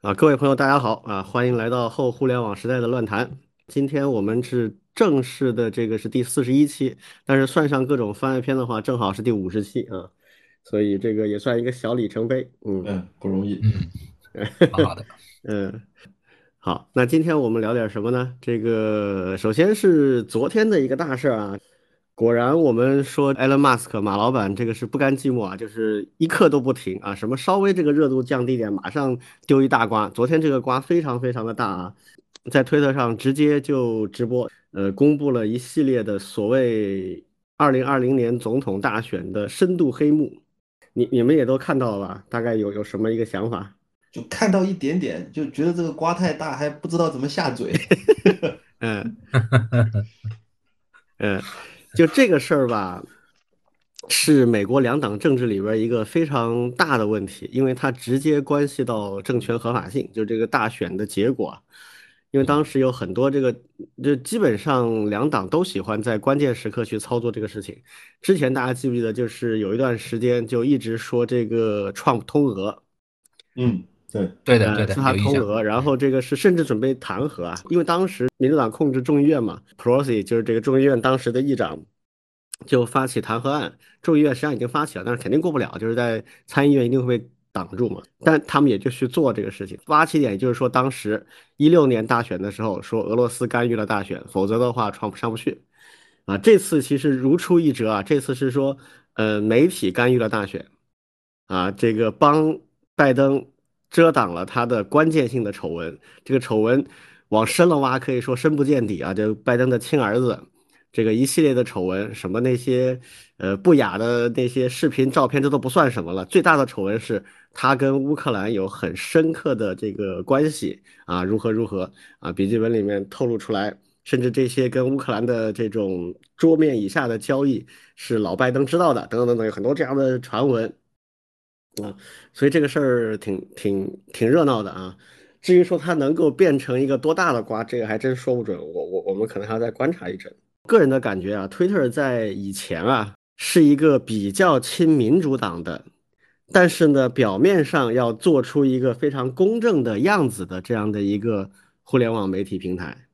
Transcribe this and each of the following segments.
啊，各位朋友，大家好啊！欢迎来到后互联网时代的乱谈。今天我们是正式的，这个是第四十一期，但是算上各种番外篇的话，正好是第五十期啊，所以这个也算一个小里程碑。嗯嗯，不容易。嗯，好的。嗯，好，那今天我们聊点什么呢？这个首先是昨天的一个大事啊。果然，我们说埃隆·马斯克马老板这个是不甘寂寞啊，就是一刻都不停啊，什么稍微这个热度降低点，马上丢一大瓜。昨天这个瓜非常非常的大啊，在推特上直接就直播，呃，公布了一系列的所谓二零二零年总统大选的深度黑幕，你你们也都看到了吧？大概有有什么一个想法？就看到一点点，就觉得这个瓜太大，还不知道怎么下嘴。嗯，嗯。就这个事儿吧，是美国两党政治里边一个非常大的问题，因为它直接关系到政权合法性，就这个大选的结果。因为当时有很多这个，就基本上两党都喜欢在关键时刻去操作这个事情。之前大家记不记得，就是有一段时间就一直说这个创通俄，嗯。对对的对的，是他通俄，然后这个是甚至准备弹劾啊，因为当时民主党控制众议院嘛，Pelosi 就是这个众议院当时的议长，就发起弹劾案，众议院实际上已经发起了，但是肯定过不了，就是在参议院一定会被挡住嘛，但他们也就去做这个事情。发起点就是说，当时一六年大选的时候说俄罗斯干预了大选，否则的话川普上不去，啊，这次其实如出一辙啊，这次是说，呃，媒体干预了大选，啊，这个帮拜登。遮挡了他的关键性的丑闻，这个丑闻往深了挖，可以说深不见底啊！就拜登的亲儿子，这个一系列的丑闻，什么那些呃不雅的那些视频照片，这都不算什么了。最大的丑闻是他跟乌克兰有很深刻的这个关系啊，如何如何啊？笔记本里面透露出来，甚至这些跟乌克兰的这种桌面以下的交易是老拜登知道的，等等等等，有很多这样的传闻。啊，所以这个事儿挺挺挺热闹的啊。至于说它能够变成一个多大的瓜，这个还真说不准。我我我们可能还要再观察一阵。个人的感觉啊，Twitter 在以前啊是一个比较亲民主党的，但是呢，表面上要做出一个非常公正的样子的这样的一个互联网媒体平台。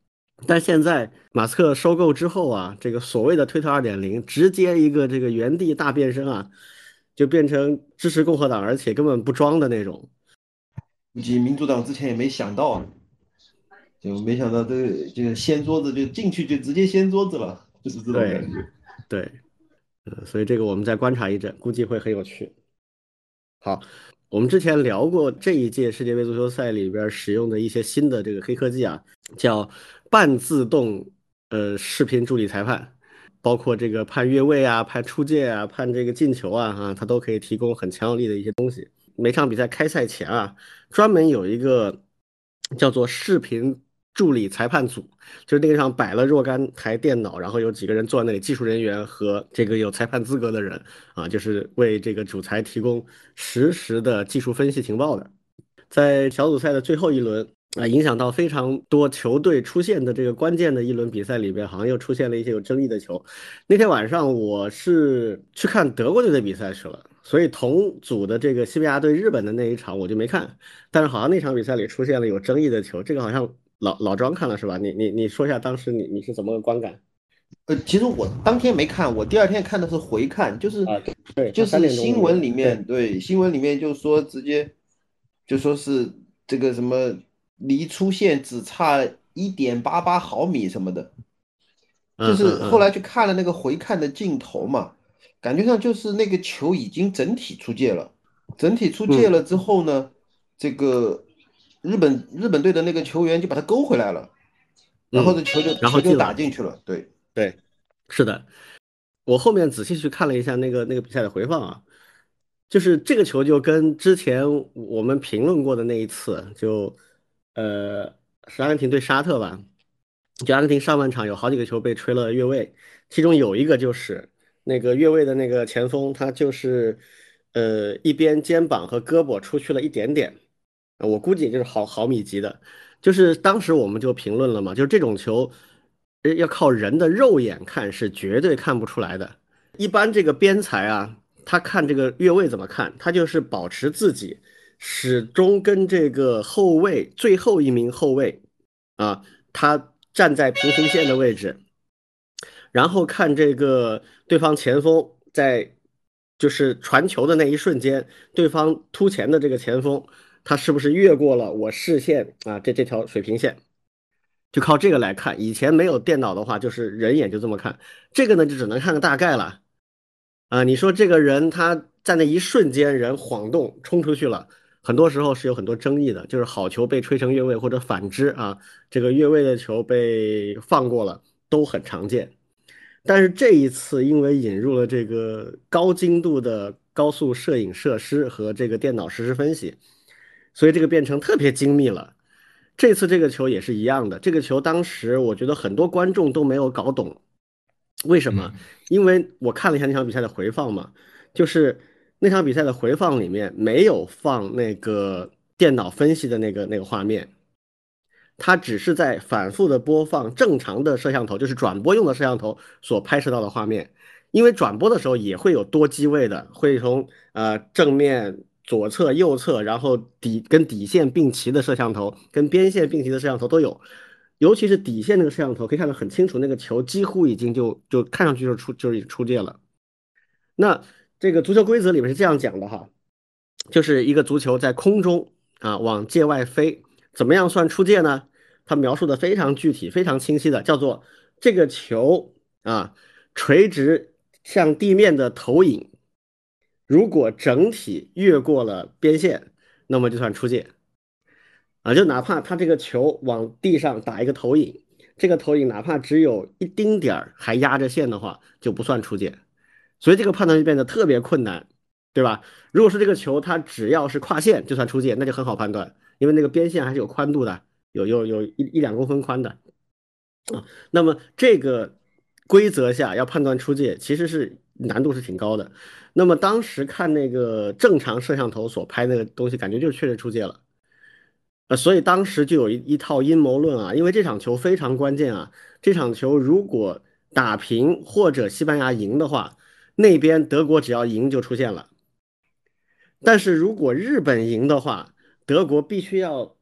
但现在马斯克收购之后啊，这个所谓的推特二点零，直接一个这个原地大变身啊。就变成支持共和党，而且根本不装的那种。估计民主党之前也没想到，就没想到这这个掀桌子就进去就直接掀桌子了，就是这种感觉。对，呃，所以这个我们再观察一阵，估计会很有趣。好，我们之前聊过这一届世界杯足球赛里边使用的一些新的这个黑科技啊，叫半自动呃视频助理裁判。包括这个判越位啊、判出界啊、判这个进球啊，哈，他都可以提供很强有力的一些东西。每场比赛开赛前啊，专门有一个叫做视频助理裁判组，就是那个上摆了若干台电脑，然后有几个人坐在那里，技术人员和这个有裁判资格的人啊，就是为这个主裁提供实时的技术分析情报的。在小组赛的最后一轮。啊，影响到非常多球队出现的这个关键的一轮比赛里边，好像又出现了一些有争议的球。那天晚上我是去看德国队的比赛去了，所以同组的这个西班牙对日本的那一场我就没看。但是好像那场比赛里出现了有争议的球，这个好像老老庄看了是吧？你你你说一下当时你你是怎么个观感？呃，其实我当天没看，我第二天看的是回看，就是对，就是新闻里面对新闻里面就说直接就说是这个什么。离出线只差一点八八毫米什么的，就是后来去看了那个回看的镜头嘛，感觉上就是那个球已经整体出界了，整体出界了之后呢，这个日本日本队的那个球员就把它勾回来了，然后这球就球就打进去了。对对，是的，我后面仔细去看了一下那个那个比赛的回放啊，就是这个球就跟之前我们评论过的那一次就。呃，是阿根廷对沙特吧？就阿根廷上半场有好几个球被吹了越位，其中有一个就是那个越位的那个前锋，他就是呃一边肩膀和胳膊出去了一点点，我估计就是毫毫米级的。就是当时我们就评论了嘛，就是这种球要靠人的肉眼看是绝对看不出来的。一般这个边裁啊，他看这个越位怎么看？他就是保持自己始终跟这个后卫最后一名后卫啊，他站在平行线的位置，然后看这个对方前锋在就是传球的那一瞬间，对方突前的这个前锋他是不是越过了我视线啊这这条水平线，就靠这个来看。以前没有电脑的话，就是人眼就这么看，这个呢就只能看个大概了。啊，你说这个人他在那一瞬间人晃动冲出去了，很多时候是有很多争议的，就是好球被吹成越位或者反之啊，这个越位的球被放过了都很常见。但是这一次因为引入了这个高精度的高速摄影设施和这个电脑实时分析，所以这个变成特别精密了。这次这个球也是一样的，这个球当时我觉得很多观众都没有搞懂。为什么？因为我看了一下那场比赛的回放嘛，就是那场比赛的回放里面没有放那个电脑分析的那个那个画面，它只是在反复的播放正常的摄像头，就是转播用的摄像头所拍摄到的画面。因为转播的时候也会有多机位的，会从呃正面、左侧、右侧，然后底跟底线并齐的摄像头，跟边线并齐的摄像头都有。尤其是底线那个摄像头可以看得很清楚，那个球几乎已经就就看上去就出就是出界了。那这个足球规则里面是这样讲的哈，就是一个足球在空中啊往界外飞，怎么样算出界呢？它描述的非常具体、非常清晰的，叫做这个球啊垂直向地面的投影，如果整体越过了边线，那么就算出界。啊，就哪怕他这个球往地上打一个投影，这个投影哪怕只有一丁点儿还压着线的话，就不算出界，所以这个判断就变得特别困难，对吧？如果说这个球它只要是跨线就算出界，那就很好判断，因为那个边线还是有宽度的，有有有一一两公分宽的啊。那么这个规则下要判断出界，其实是难度是挺高的。那么当时看那个正常摄像头所拍那个东西，感觉就确实出界了。呃，所以当时就有一一套阴谋论啊，因为这场球非常关键啊。这场球如果打平或者西班牙赢的话，那边德国只要赢就出现了。但是如果日本赢的话，德国必须要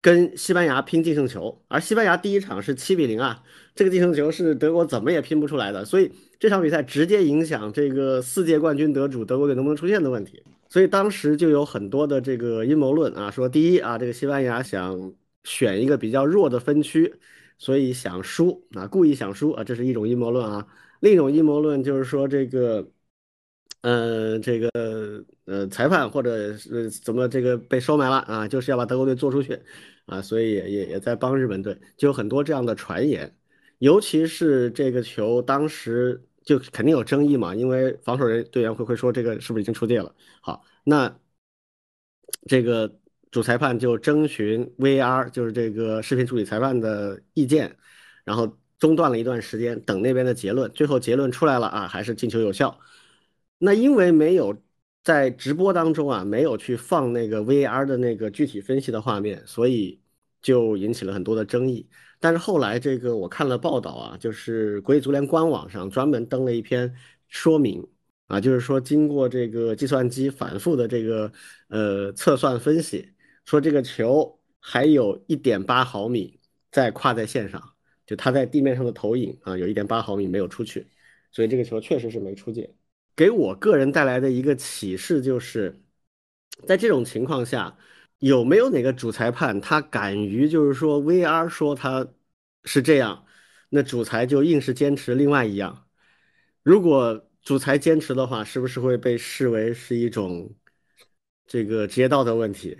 跟西班牙拼净胜球，而西班牙第一场是七比零啊，这个净胜球是德国怎么也拼不出来的，所以这场比赛直接影响这个四届冠军得主德国队能不能出现的问题。所以当时就有很多的这个阴谋论啊，说第一啊，这个西班牙想选一个比较弱的分区，所以想输啊，故意想输啊，这是一种阴谋论啊。另一种阴谋论就是说这个，呃，这个呃，裁判或者是怎么这个被收买了啊，就是要把德国队做出去啊，所以也也也在帮日本队，就有很多这样的传言。尤其是这个球当时。就肯定有争议嘛，因为防守人队员会会说这个是不是已经出界了？好，那这个主裁判就征询 VR，就是这个视频处理裁判的意见，然后中断了一段时间，等那边的结论。最后结论出来了啊，还是进球有效。那因为没有在直播当中啊，没有去放那个 VAR 的那个具体分析的画面，所以就引起了很多的争议。但是后来这个我看了报道啊，就是国际足联官网上专门登了一篇说明啊，就是说经过这个计算机反复的这个呃测算分析，说这个球还有一点八毫米在跨在线上，就它在地面上的投影啊，有一点八毫米没有出去，所以这个球确实是没出界。给我个人带来的一个启示就是，在这种情况下。有没有哪个主裁判他敢于就是说 VR 说他是这样，那主裁就硬是坚持另外一样。如果主裁坚持的话，是不是会被视为是一种这个职业道德问题？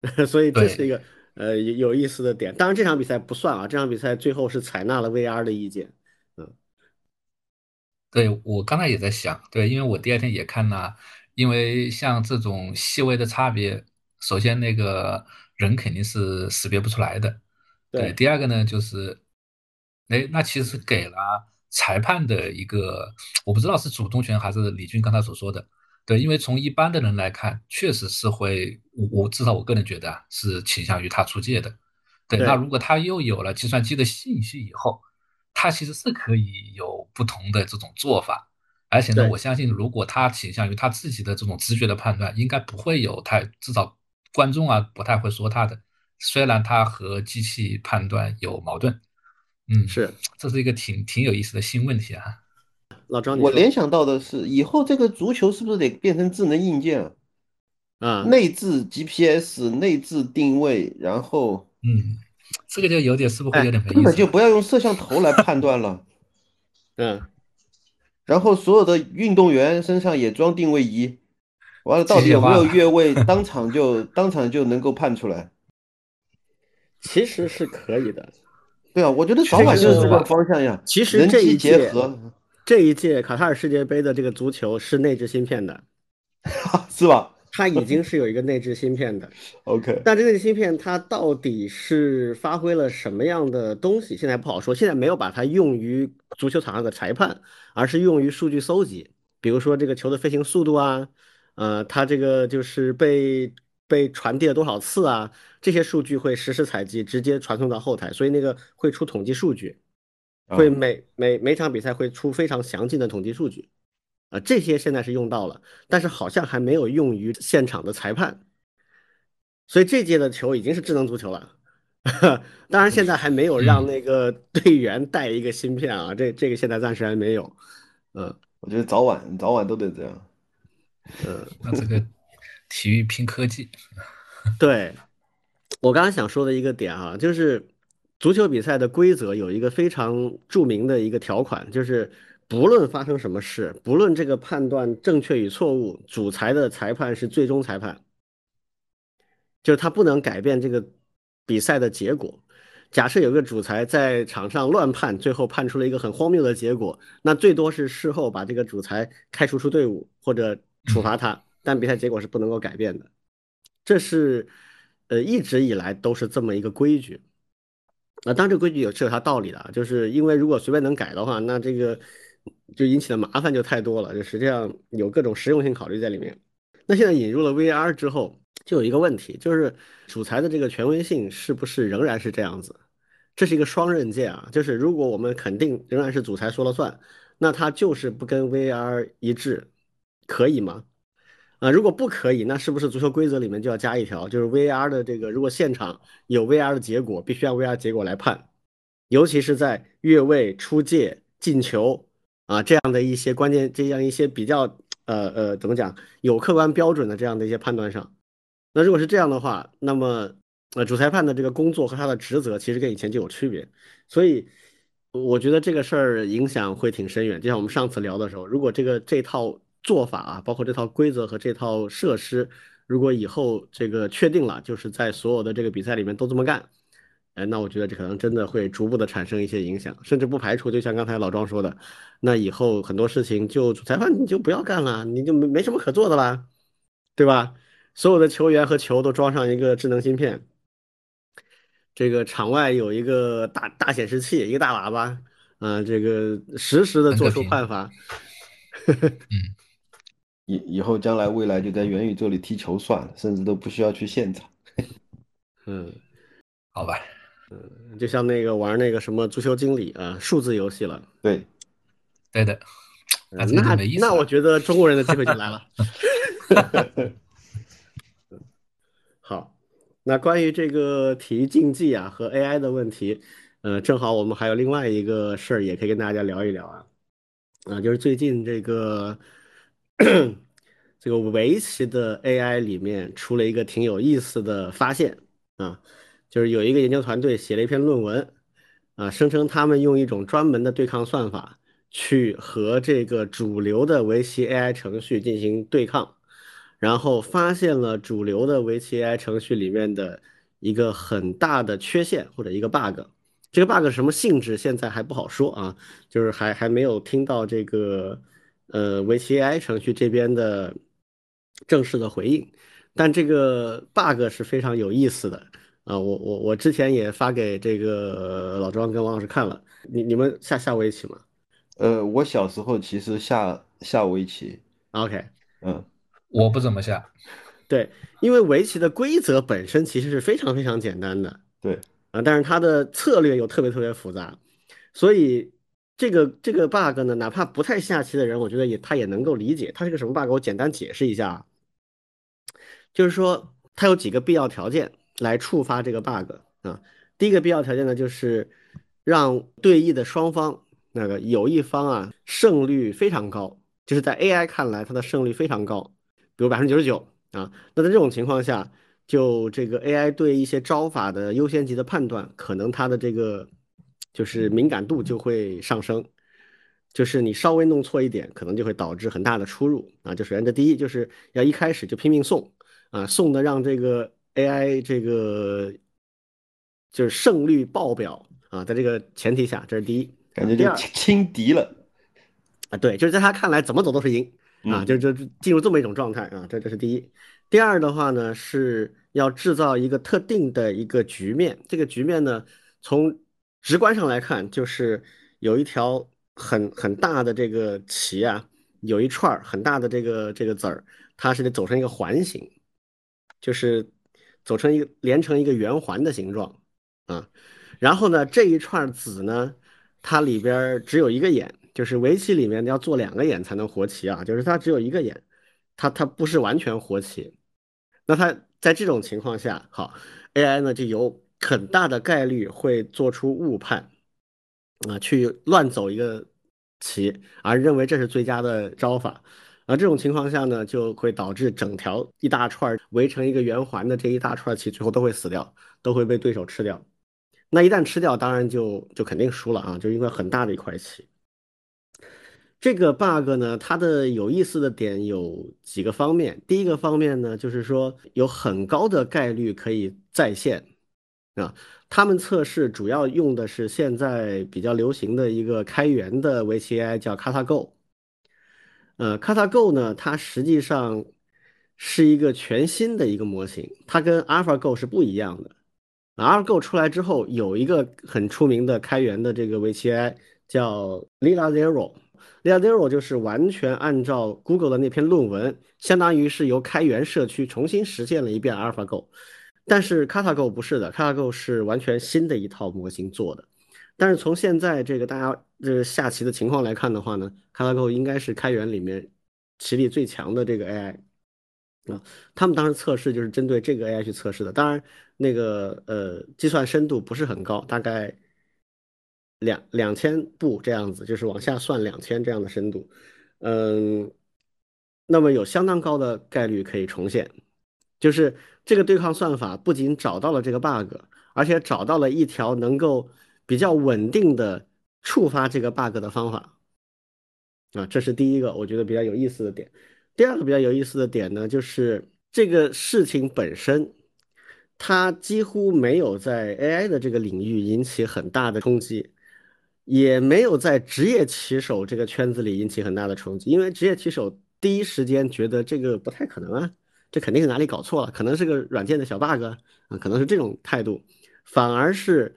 所以这是一个呃有有意思的点。当然这场比赛不算啊，这场比赛最后是采纳了 VR 的意见。嗯，对我刚才也在想，对，因为我第二天也看了，因为像这种细微的差别。首先，那个人肯定是识别不出来的。对，第二个呢，就是，哎，那其实给了裁判的一个，我不知道是主动权还是李军刚才所说的。对，因为从一般的人来看，确实是会，我我至少我个人觉得是倾向于他出界的。对，那如果他又有了计算机的信息以后，他其实是可以有不同的这种做法。而且呢，我相信如果他倾向于他自己的这种直觉的判断，应该不会有太至少观众啊不太会说他的。虽然他和机器判断有矛盾，嗯，是这是一个挺挺有意思的新问题啊。老张，我联想到的是，以后这个足球是不是得变成智能硬件啊？啊，内置 GPS、内置定位，然后嗯，这个就有点是不是会有点没根？本就不要用摄像头来判断了。嗯，然后所有的运动员身上也装定位仪，完了到底有没有越位，当场就当场就能够判出来。其实是可以的。对啊，我觉得早晚就是这个方向呀。其实人机这一届结合，这一届卡塔尔世界杯的这个足球是内置芯片的，是吧 它已经是有一个内置芯片的。？OK，但这个芯片它到底是发挥了什么样的东西，现在不好说。现在没有把它用于足球场上的裁判，而是用于数据搜集，比如说这个球的飞行速度啊，呃，它这个就是被被传递了多少次啊，这些数据会实时采集，直接传送到后台，所以那个会出统计数据，会啊每每每场比赛会出非常详尽的统计数据。啊，这些现在是用到了，但是好像还没有用于现场的裁判。所以这届的球已经是智能足球了。当然，现在还没有让那个队员带一个芯片啊，这这个现在暂时还没有。嗯我觉得早晚早晚都得这样。嗯，那这个体育拼科技，对，我刚刚想说的一个点啊，就是足球比赛的规则有一个非常著名的一个条款，就是不论发生什么事，不论这个判断正确与错误，主裁的裁判是最终裁判，就是他不能改变这个比赛的结果。假设有个主裁在场上乱判，最后判出了一个很荒谬的结果，那最多是事后把这个主裁开除出队伍或者处罚他，但比赛结果是不能够改变的。这是呃一直以来都是这么一个规矩。啊，当然这规矩有是有它道理的，就是因为如果随便能改的话，那这个就引起的麻烦就太多了，就实际上有各种实用性考虑在里面。那现在引入了 VR 之后，就有一个问题，就是主裁的这个权威性是不是仍然是这样子？这是一个双刃剑啊，就是如果我们肯定仍然是主裁说了算，那他就是不跟 VR 一致，可以吗？啊、如果不可以，那是不是足球规则里面就要加一条，就是 VR 的这个，如果现场有 VR 的结果，必须按 VR 结果来判，尤其是在越位、出界、进球啊这样的一些关键、这样一些比较呃呃怎么讲有客观标准的这样的一些判断上。那如果是这样的话，那么呃主裁判的这个工作和他的职责其实跟以前就有区别，所以我觉得这个事儿影响会挺深远。就像我们上次聊的时候，如果这个这套做法啊，包括这套规则和这套设施，如果以后这个确定了，就是在所有的这个比赛里面都这么干，哎，那我觉得这可能真的会逐步的产生一些影响，甚至不排除，就像刚才老庄说的，那以后很多事情就主裁判你就不要干了，你就没没什么可做的啦，对吧？所有的球员和球都装上一个智能芯片，这个场外有一个大大显示器，一个大喇叭，啊、这个实时的做出判罚。嗯，以以后将来未来就在元宇宙里踢球算了，甚至都不需要去现场。嗯，好吧，嗯就像那个玩那个什么足球经理啊，数字游戏了。对，对的，呃那那我觉得中国人的机会就来了。好，那关于这个体育竞技啊和 AI 的问题，呃，正好我们还有另外一个事儿也可以跟大家聊一聊啊，啊，就是最近这个 这个围棋的 AI 里面出了一个挺有意思的发现啊，就是有一个研究团队写了一篇论文啊，声称他们用一种专门的对抗算法去和这个主流的围棋 AI 程序进行对抗。然后发现了主流的围棋 AI 程序里面的一个很大的缺陷或者一个 bug。这个 bug 什么性质现在还不好说啊，就是还还没有听到这个呃围棋 AI 程序这边的正式的回应。但这个 bug 是非常有意思的啊，我我我之前也发给这个老庄跟王老师看了，你你们下下围棋吗呃，我小时候其实下下围棋，？OK。嗯，我不怎么下，对，因为围棋的规则本身其实是非常非常简单的对，啊，但是它的策略又特别特别复杂，所以这个这个 bug 呢，哪怕不太下棋的人，我觉得也他也能够理解。它是个什么 bug？我简单解释一下，就是说它有几个必要条件来触发这个 bug 啊。第一个必要条件呢，就是让对弈的双方那个有一方啊胜率非常高，就是在 AI 看来它的胜率非常高，比如百分之九十九啊。那在这种情况下，就这个 AI 对一些招法的优先级的判断，可能它的这个。就是敏感度就会上升，就是你稍微弄错一点，可能就会导致很大的出入啊。就首先这第一，就是要一开始就拼命送啊，送的让这个 AI 这个就是胜率爆表啊。在这个前提下，这是第一，感觉就轻敌了啊。对，就是在他看来怎么走都是赢啊，就就进入这么一种状态啊。这这是第一。第二的话呢，是要制造一个特定的一个局面，这个局面呢，从直观上来看，就是有一条很很大的这个棋啊，有一串很大的这个这个子儿，它是得走成一个环形，就是走成一个连成一个圆环的形状啊。然后呢，这一串子呢，它里边只有一个眼，就是围棋里面要做两个眼才能活棋啊，就是它只有一个眼，它它不是完全活棋。那它在这种情况下，好，AI 呢就有。很大的概率会做出误判，啊，去乱走一个棋，而认为这是最佳的招法，而这种情况下呢，就会导致整条一大串围成一个圆环的这一大串棋最后都会死掉，都会被对手吃掉。那一旦吃掉，当然就就肯定输了啊，就因为很大的一块棋。这个 bug 呢，它的有意思的点有几个方面。第一个方面呢，就是说有很高的概率可以再现。啊，他们测试主要用的是现在比较流行的一个开源的围棋 AI，叫 KataGo。呃，KataGo 呢，它实际上是一个全新的一个模型，它跟 AlphaGo 是不一样的。AlphaGo 出来之后，有一个很出名的开源的这个围棋 AI 叫 Lila Zero，Lila Zero 就是完全按照 Google 的那篇论文，相当于是由开源社区重新实现了一遍 AlphaGo。但是 KataGo 不是的，KataGo 是完全新的一套模型做的。但是从现在这个大家这下棋的情况来看的话呢，KataGo 应该是开源里面棋力最强的这个 AI 啊。他们当时测试就是针对这个 AI 去测试的。当然，那个呃计算深度不是很高，大概两两千步这样子，就是往下算两千这样的深度。嗯，那么有相当高的概率可以重现。就是这个对抗算法不仅找到了这个 bug，而且找到了一条能够比较稳定的触发这个 bug 的方法啊，这是第一个我觉得比较有意思的点。第二个比较有意思的点呢，就是这个事情本身，它几乎没有在 AI 的这个领域引起很大的冲击，也没有在职业棋手这个圈子里引起很大的冲击，因为职业棋手第一时间觉得这个不太可能啊。这肯定是哪里搞错了，可能是个软件的小 bug 啊，可能是这种态度，反而是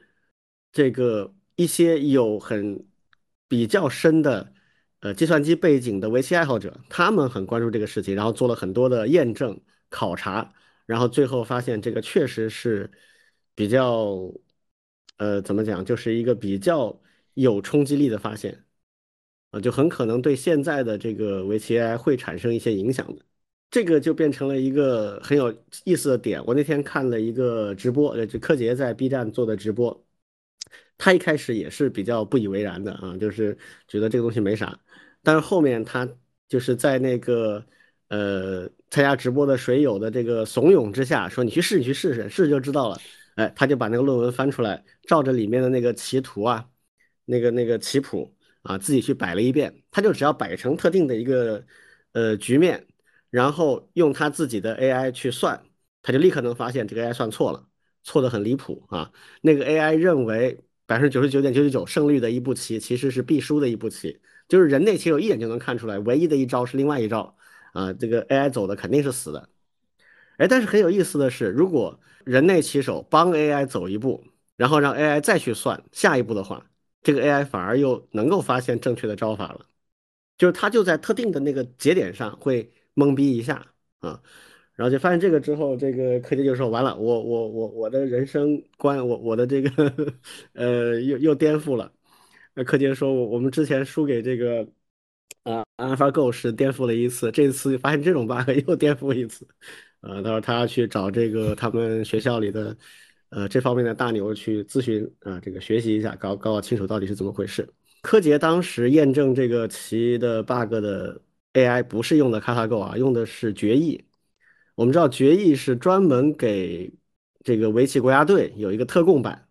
这个一些有很比较深的呃计算机背景的围棋爱好者，他们很关注这个事情，然后做了很多的验证考察，然后最后发现这个确实是比较呃怎么讲，就是一个比较有冲击力的发现啊，就很可能对现在的这个围棋 AI 会产生一些影响的。这个就变成了一个很有意思的点。我那天看了一个直播，呃，就柯洁在 B 站做的直播，他一开始也是比较不以为然的啊，就是觉得这个东西没啥。但是后面他就是在那个呃参加直播的水友的这个怂恿之下，说你去试，你去试试，试就知道了。哎，他就把那个论文翻出来，照着里面的那个棋图啊，那个那个棋谱啊，自己去摆了一遍。他就只要摆成特定的一个呃局面。然后用他自己的 AI 去算，他就立刻能发现这个 AI 算错了，错的很离谱啊！那个 AI 认为百分之九十九点九九九胜率的一步棋，其实是必输的一步棋，就是人类棋手一眼就能看出来，唯一的一招是另外一招啊！这个 AI 走的肯定是死的。哎，但是很有意思的是，如果人类棋手帮 AI 走一步，然后让 AI 再去算下一步的话，这个 AI 反而又能够发现正确的招法了，就是它就在特定的那个节点上会。懵逼一下啊，然后就发现这个之后，这个柯洁就说：“完了，我我我我的人生观，我我的这个呃又又颠覆了。”那柯洁说，我我们之前输给这个啊 AlphaGo 是颠覆了一次，这次发现这种 bug 又颠覆一次。呃，他说他要去找这个他们学校里的呃这方面的大牛去咨询啊，这个学习一下，搞搞清楚到底是怎么回事。柯洁当时验证这个棋的 bug 的 AI 不是用的 CataGo 啊，用的是决议。我们知道决议是专门给这个围棋国家队有一个特供版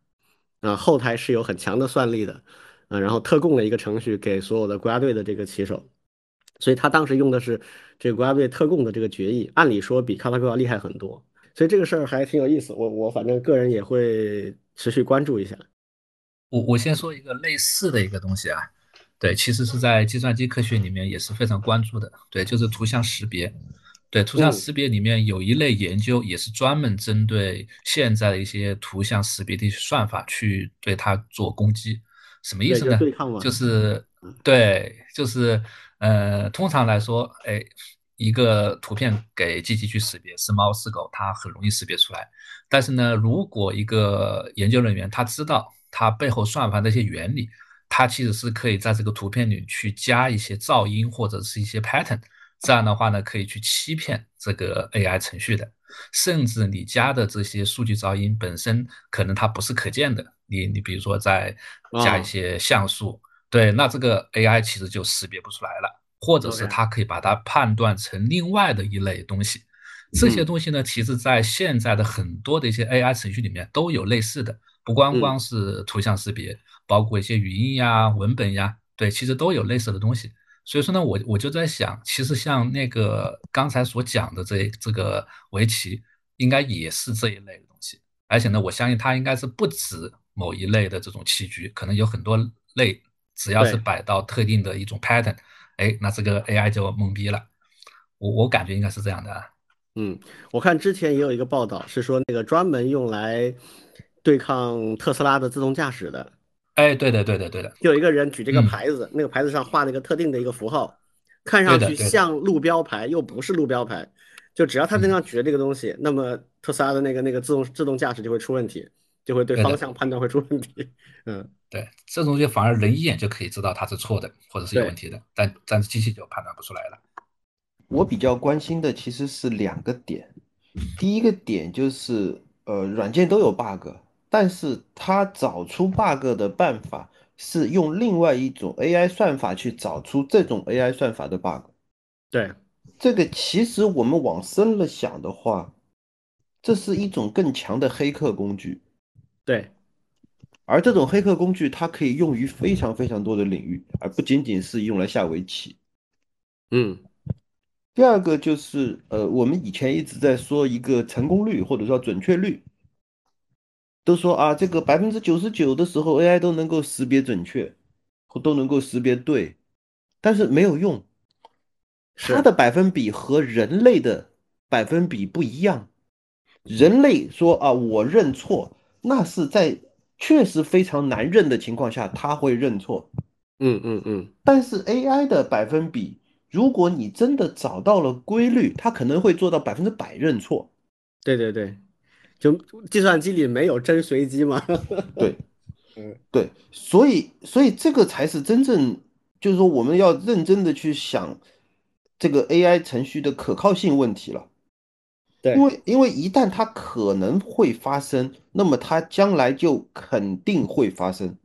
啊，后台是有很强的算力的啊，然后特供了一个程序给所有的国家队的这个棋手，所以他当时用的是这个国家队特供的这个决议，按理说比 CataGo 要厉害很多，所以这个事儿还挺有意思。我我反正个人也会持续关注一下。我我先说一个类似的一个东西啊，对，其实是在计算机科学里面也是非常关注的，对，就是图像识别，对，图像识别里面有一类研究也是专门针对现在的一些图像识别的算法去对它做攻击，什么意思呢？就是对，就是呃，通常来说，哎，一个图片给机器去识别是猫是狗，它很容易识别出来，但是呢，如果一个研究人员他知道。它背后算法那些原理，它其实是可以在这个图片里去加一些噪音或者是一些 pattern，这样的话呢，可以去欺骗这个 AI 程序的。甚至你加的这些数据噪音本身可能它不是可见的，你你比如说再加一些像素，对，那这个 AI 其实就识别不出来了，或者是它可以把它判断成另外的一类东西。这些东西呢，其实在现在的很多的一些 AI 程序里面都有类似的。不光光是图像识别，包括一些语音呀、文本呀，对，其实都有类似的东西。所以说呢，我我就在想，其实像那个刚才所讲的这这个围棋，应该也是这一类的东西。而且呢，我相信它应该是不止某一类的这种棋局，可能有很多类，只要是摆到特定的一种 pattern，哎，那这个 AI 就懵逼了。我我感觉应该是这样的。嗯，我看之前也有一个报道是说，那个专门用来。对抗特斯拉的自动驾驶的，哎，对的，对的，对的，就有一个人举这个牌子，那个牌子上画了一个特定的一个符号，看上去像路标牌，又不是路标牌，就只要他身上举着这个东西，那么特斯拉的那个那个自动自动驾驶就会出问题，就会对方向判断会出问题。嗯，对，这东西反而人一眼就可以知道它是错的或者是有问题的，但但是机器就判断不出来了。我比较关心的其实是两个点，第一个点就是呃，软件都有 bug。但是他找出 bug 的办法是用另外一种 AI 算法去找出这种 AI 算法的 bug。对，这个其实我们往深了想的话，这是一种更强的黑客工具。对，而这种黑客工具它可以用于非常非常多的领域，而不仅仅是用来下围棋。嗯，第二个就是呃，我们以前一直在说一个成功率或者说准确率。都说啊，这个百分之九十九的时候，AI 都能够识别准确，都能够识别对，但是没有用，它的百分比和人类的百分比不一样。人类说啊，我认错，那是在确实非常难认的情况下，他会认错。嗯嗯嗯。但是 AI 的百分比，如果你真的找到了规律，它可能会做到百分之百认错。对对对。就计算机里没有真随机吗？对，嗯，对，所以，所以这个才是真正，就是说我们要认真的去想这个 AI 程序的可靠性问题了。对，因为，因为一旦它可能会发生，那么它将来就肯定会发生。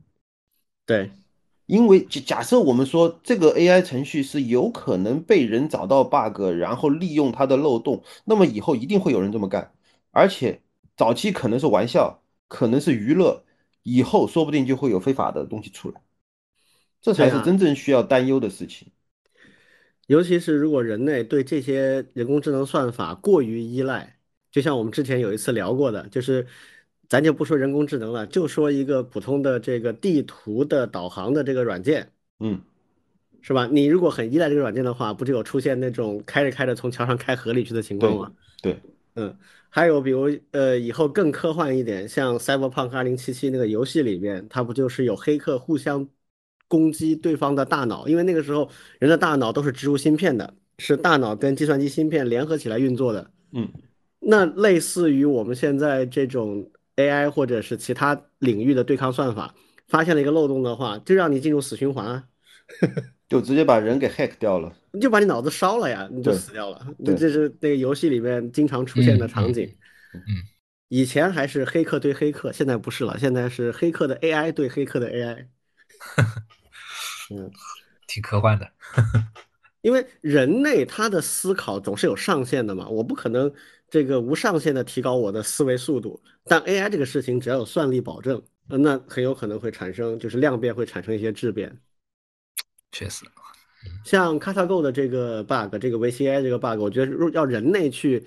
对，因为假假设我们说这个 AI 程序是有可能被人找到 bug，然后利用它的漏洞，那么以后一定会有人这么干，而且。早期可能是玩笑，可能是娱乐，以后说不定就会有非法的东西出来，这才是真正需要担忧的事情。尤其是如果人类对这些人工智能算法过于依赖，就像我们之前有一次聊过的，就是咱就不说人工智能了，就说一个普通的这个地图的导航的这个软件，嗯，是吧？你如果很依赖这个软件的话，不就有出现那种开着开着从桥上开河里去的情况吗？对，嗯。还有比如，呃，以后更科幻一点，像《Cyberpunk 2077》那个游戏里面，它不就是有黑客互相攻击对方的大脑？因为那个时候人的大脑都是植入芯片的，是大脑跟计算机芯片联合起来运作的。嗯，那类似于我们现在这种 AI 或者是其他领域的对抗算法，发现了一个漏洞的话，就让你进入死循环啊，就直接把人给 hack 掉了。你就把你脑子烧了呀，你就死掉了。对这是那个游戏里面经常出现的嗯场景。嗯嗯以前还是黑客对黑客，现在不是了，现在是黑客的 AI 对黑客的 AI。嗯，挺科幻的。因为人类他的思考总是有上限的嘛，我不可能这个无上限的提高我的思维速度。但 AI 这个事情只要有算力保证，呃那很有可能会产生就是量变会产生一些质变。确实，像 CataGo 的这个 bug，这个 VCI 这个 bug，我觉得如要人类去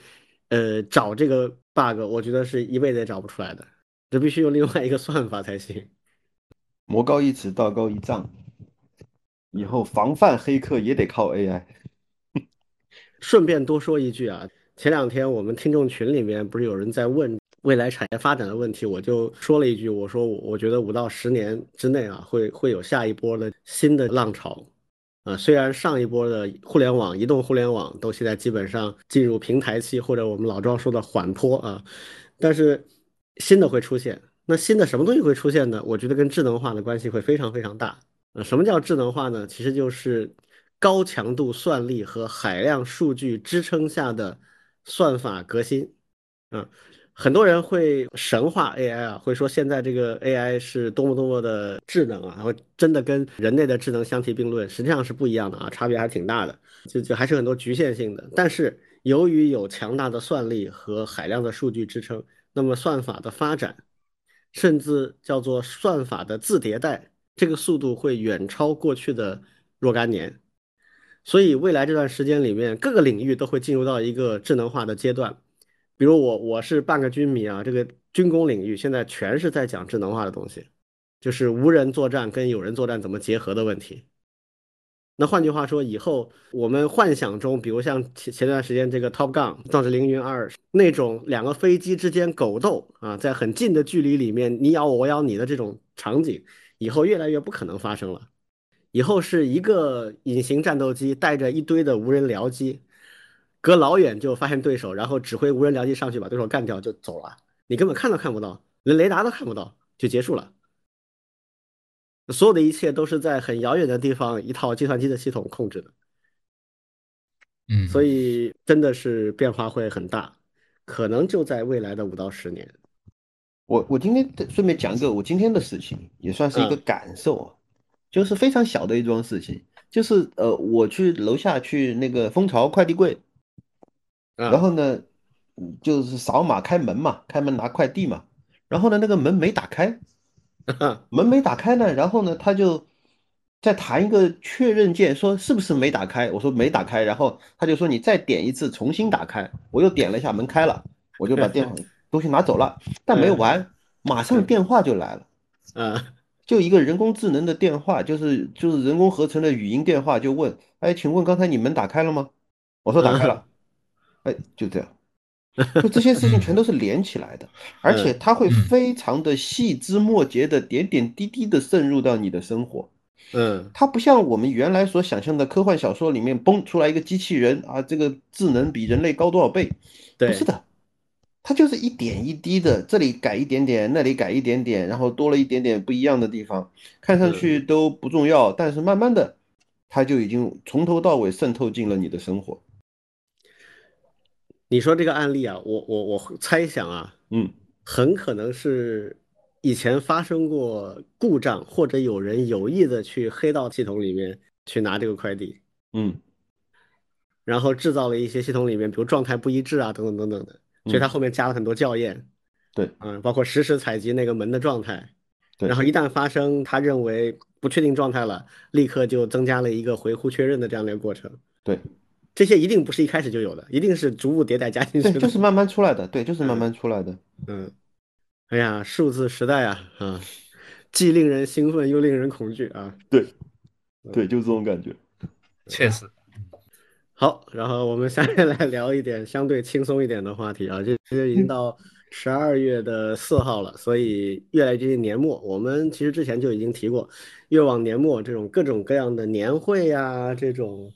呃找这个 bug，我觉得是一辈子也找不出来的，这必须用另外一个算法才行。魔高一尺，道高一丈。以后防范黑客也得靠 AI。顺便多说一句啊，前两天我们听众群里面不是有人在问未来产业发展的问题，我就说了一句，我说我觉得五到十年之内啊，会会有下一波的新的浪潮。啊，虽然上一波的互联网、移动互联网都现在基本上进入平台期，或者我们老庄说的缓坡啊，但是新的会出现。那新的什么东西会出现呢？我觉得跟智能化的关系会非常非常大。呃，什么叫智能化呢？其实就是高强度算力和海量数据支撑下的算法革新。嗯，很多人会神话 AI 啊，会说现在这个 AI 是多么多么的智能啊，然后真的跟人类的智能相提并论，实际上是不一样的啊，差别还是挺大的，就就还是很多局限性的。但是由于有强大的算力和海量的数据支撑，那么算法的发展，甚至叫做算法的自迭代，这个速度会远超过去的若干年。所以未来这段时间里面，各个领域都会进入到一个智能化的阶段。比如我我是半个军迷啊，这个军工领域现在全是在讲智能化的东西，就是无人作战跟有人作战怎么结合的问题。那换句话说，以后我们幻想中，比如像前前段时间这个 Top Gun《壮志凌云二》那种两个飞机之间狗斗啊，在很近的距离里面你咬我我咬你的这种场景，以后越来越不可能发生了。以后是一个隐形战斗机带着一堆的无人僚机，隔老远就发现对手，然后指挥无人僚机上去把对手干掉就走了，你根本看都看不到，连雷达都看不到，就结束了。所有的一切都是在很遥远的地方一套计算机的系统控制的，嗯，所以真的是变化会很大，可能就在未来的五到十年。我我今天顺便讲一个我今天的事情，也算是一个嗯感受啊，就是非常小的一桩事情，就是呃，我去楼下去那个蜂巢快递柜，啊然后呢，嗯就是扫码开门嘛，开门拿快递嘛，然后呢，那个门没打开，门没打开呢，然后呢，他就再弹一个确认键，说是不是没打开？我说没打开，然后他就说你再点一次，重新打开。我又点了一下，门开了，我就把电话 东西拿走了，但没完，马上电话就来了，嗯就一个人工智能的电话，就是就是人工合成的语音电话，就问，哎，请问刚才你门打开了吗？我说打开了，哎，就这样。就这些事情全都是连起来的，而且它会非常的细枝末节的点点滴滴的渗入到你的生活。嗯它不像我们原来所想象的科幻小说里面蹦出来一个机器人啊，这个智能比人类高多少倍？对不是的，它就是一点一滴的，这里改一点点，那里改一点点，然后多了一点点不一样的地方，看上去都不重要，但是慢慢的，它就已经从头到尾渗透进了你的生活。你说这个案例啊，我我我猜想啊，嗯，很可能是以前发生过故障，或者有人有意的去黑到系统里面去拿这个快递，嗯，然后制造了一些系统里面，比如状态不一致啊，等等等等的，所以他后面加了很多校验，对，嗯，包括实时采集那个门的状态，对。然后一旦发生他认为不确定状态了，立刻就增加了一个回复确认的这样的一个过程。对，这些一定不是一开始就有的，一定是逐步迭代加进去对，的。就是慢慢出来的，对，就是慢慢出来的。嗯，哎呀，数字时代啊，啊，既令人兴奋又令人恐惧啊。对，对，就是这种感觉。确实，好，然后我们下面来聊一点相对轻松一点的话题啊，这这已经到十二月的四号了，所以越来越接近年末。我们其实之前就已经提过，越往年末这种各种各样的年会呀、这种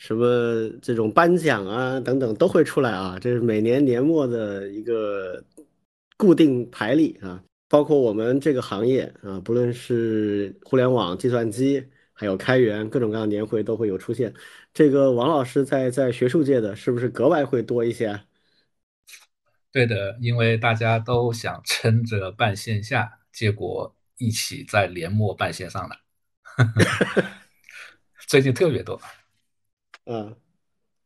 什么这种颁奖啊等等都会出来啊，这是每年年末的一个固定排例啊。包括我们这个行业啊，不论是互联网、计算机，还有开源，各种各样的年会都会有出现。这个王老师在在学术界的是不是格外会多一些啊？对的，因为大家都想撑着办线下，结果一起在年末办线上了，最近特别多。嗯，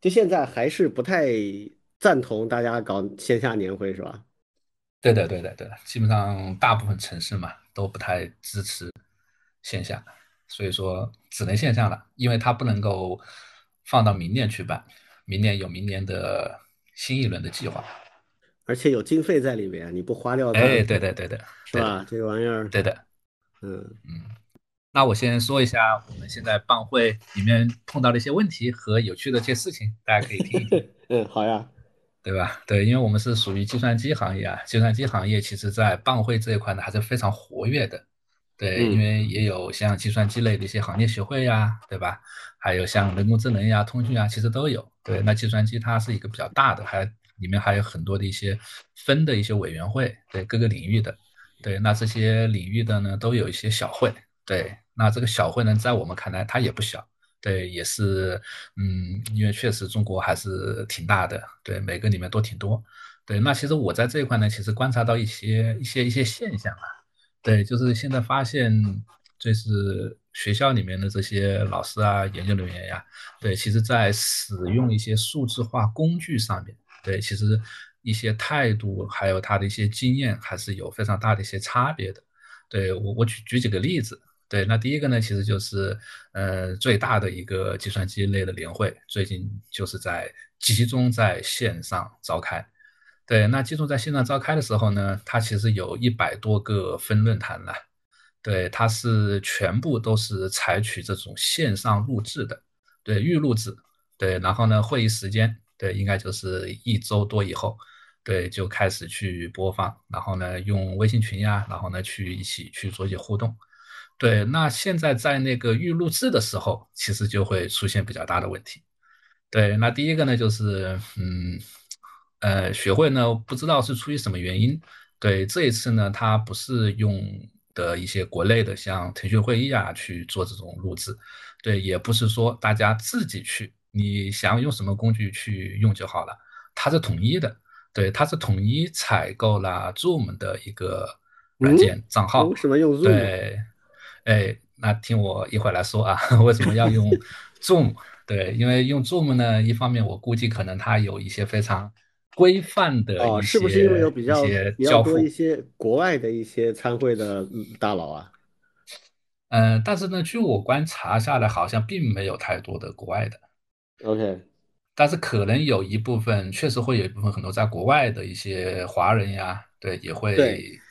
就现在还是不太赞同大家搞线下年会，是吧？对的，对的，对的，基本上大部分城市嘛都不太支持线下，所以说只能线上了，因为它不能够放到明年去办，明年有明年的新一轮的计划。而且有经费在里面，你不花掉，哎，对对对对，是吧？这个玩意儿，对的，嗯嗯。那我先说一下我们现在办会里面碰到的一些问题和有趣的一些事情，大家可以听一听。嗯，好呀，对吧？对，因为我们是属于计算机行业啊，计算机行业其实在办会这一块呢还是非常活跃的。对，因为也有像计算机类的一些行业协会呀，对吧？还有像人工智能呀、通讯啊，其实都有。对，那计算机它是一个比较大的，还。里面还有很多的一些分的一些委员会，对各个领域的，对那这些领域的呢，都有一些小会，对那这个小会呢，在我们看来它也不小，对也是，嗯，因为确实中国还是挺大的，对每个里面都挺多，对那其实我在这一块呢，其实观察到一些一些一些现象啊，对，就是现在发现就是学校里面的这些老师啊、研究人员呀，对，其实在使用一些数字化工具上面。对，其实一些态度还有他的一些经验还是有非常大的一些差别的。对我，我举举几个例子。对，那第一个呢，其实就是呃最大的一个计算机类的年会，最近就是在集中在线上召开。对，那集中在线上召开的时候呢，它其实有一百多个分论坛了。对，它是全部都是采取这种线上录制的，对，预录制。对，然后呢，会议时间。对，应该就是一周多以后，对，就开始去播放，然后呢，用微信群呀，然后呢，去一起去做一些互动。对，那现在在那个预录制的时候，其实就会出现比较大的问题。对，那第一个呢，就是嗯，呃，学会呢，不知道是出于什么原因，对，这一次呢，他不是用的一些国内的像腾讯会议啊去做这种录制，对，也不是说大家自己去。你想用什么工具去用就好了，它是统一的，对，它是统一采购了 Zoom 的一个软件账号。为什么用 Zoom？对，哎，那听我一会儿来说啊，为什么要用 Zoom？对，因为用 Zoom 呢，一方面我估计可能它有一些非常规范的哦，是不是因为有比较比较多一些国外的一些参会的大佬啊？嗯，但是呢，据我观察下来，好像并没有太多的国外的。OK，但是可能有一部分，确实会有一部分很多在国外的一些华人呀，对，也会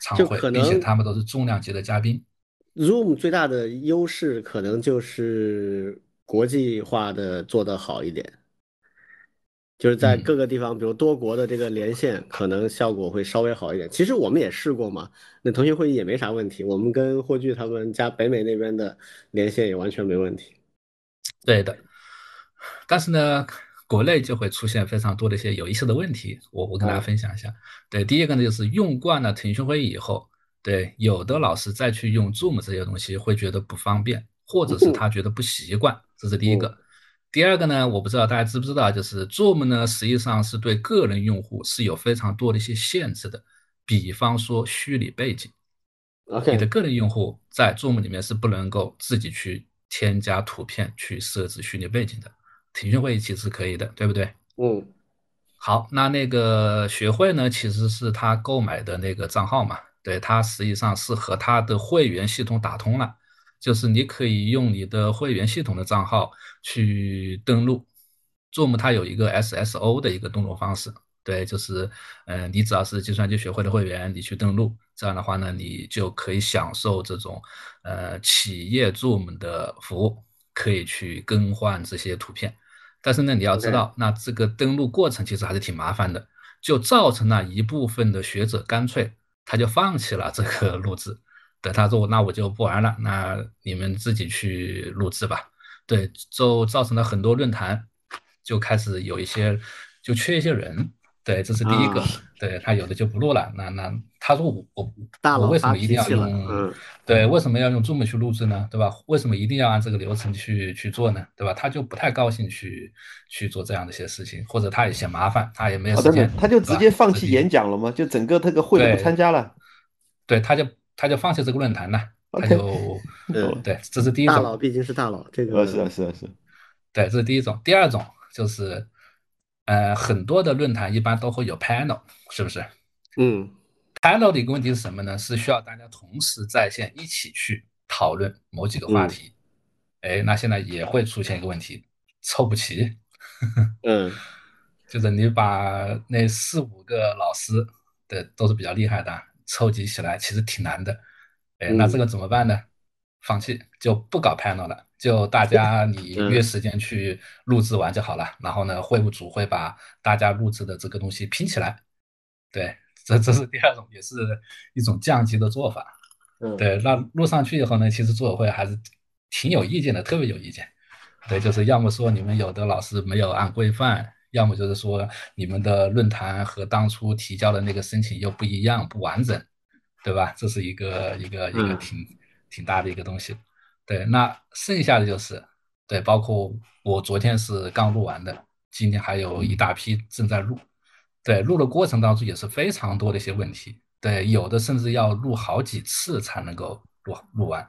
参会，并且他们都是重量级的嘉宾。Zoom 最大的优势可能就是国际化的做得好一点，就是在各个地方，比如多国的这个连线，可能效果会稍微好一点。其实我们也试过嘛，那腾讯会议也没啥问题，我们跟霍炬他们加北美那边的连线也完全没问题。对的。但是呢，国内就会出现非常多的一些有意思的问题，我我跟大家分享一下。对，第一个呢就是用惯了腾讯会议以后，对有的老师再去用 Zoom 这些东西会觉得不方便，或者是他觉得不习惯，这是第一个。第二个呢，我不知道大家知不知道，就是 Zoom 呢实际上是对个人用户是有非常多的一些限制的，比方说虚拟背景，OK，你的个人用户在 Zoom 里面是不能够自己去添加图片去设置虚拟背景的。腾讯会议其实是可以的，对不对？嗯，好，那那个学会呢，其实是他购买的那个账号嘛，对，它实际上是和它的会员系统打通了，就是你可以用你的会员系统的账号去登录，Zoom 它有一个 SSO 的一个登录方式，对，就是嗯，你只要是计算机学会的会员，你去登录，这样的话呢，你就可以享受这种呃企业 Zoom 的服务，可以去更换这些图片。但是呢，你要知道，那这个登录过程其实还是挺麻烦的，就造成了一部分的学者干脆他就放弃了这个录制，对他说那我就不玩了，那你们自己去录制吧。对，就造成了很多论坛就开始有一些就缺一些人，对，这是第一个。对他有的就不录了。那那他说我我我为什么一定要用？对，为什么要用 Zoom 去录制呢？对吧？为什么一定要按这个流程去去做呢？对吧？他就不太高兴去去做这样的一些事情，或者他也嫌麻烦，他也没有时间。他就直接放弃演讲了吗？就整个这个会不参加了？对，他就他就放弃这个论坛了。他就 对，这是第一种。大佬毕竟是大佬，这个是啊是啊是。对，这是第一种。第二种就是。呃，很多的论坛一般都会有 panel，是不是？嗯，panel 的一个问题是什么呢？是需要大家同时在线一起去讨论某几个话题。哎，那现在也会出现一个问题，凑不齐。嗯，就是你把那四五个老师的都是比较厉害的，凑集起来其实挺难的。哎，那这个怎么办呢？放弃就不搞 panel 了。就大家你约时间去录制完就好了，然后呢，会务组会把大家录制的这个东西拼起来。对，这这是第二种，也是一种降级的做法。嗯，对，那录上去以后呢，其实组委会还是挺有意见的，特别有意见。对，就是要么说你们有的老师没有按规范，要么就是说你们的论坛和当初提交的那个申请又不一样，不完整，对吧？这是一个一个一个挺挺大的一个东西。对，那剩下的就是，对，包括我昨天是刚录完的，今天还有一大批正在录，对，录的过程当中也是非常多的一些问题，对，有的甚至要录好几次才能够录录完，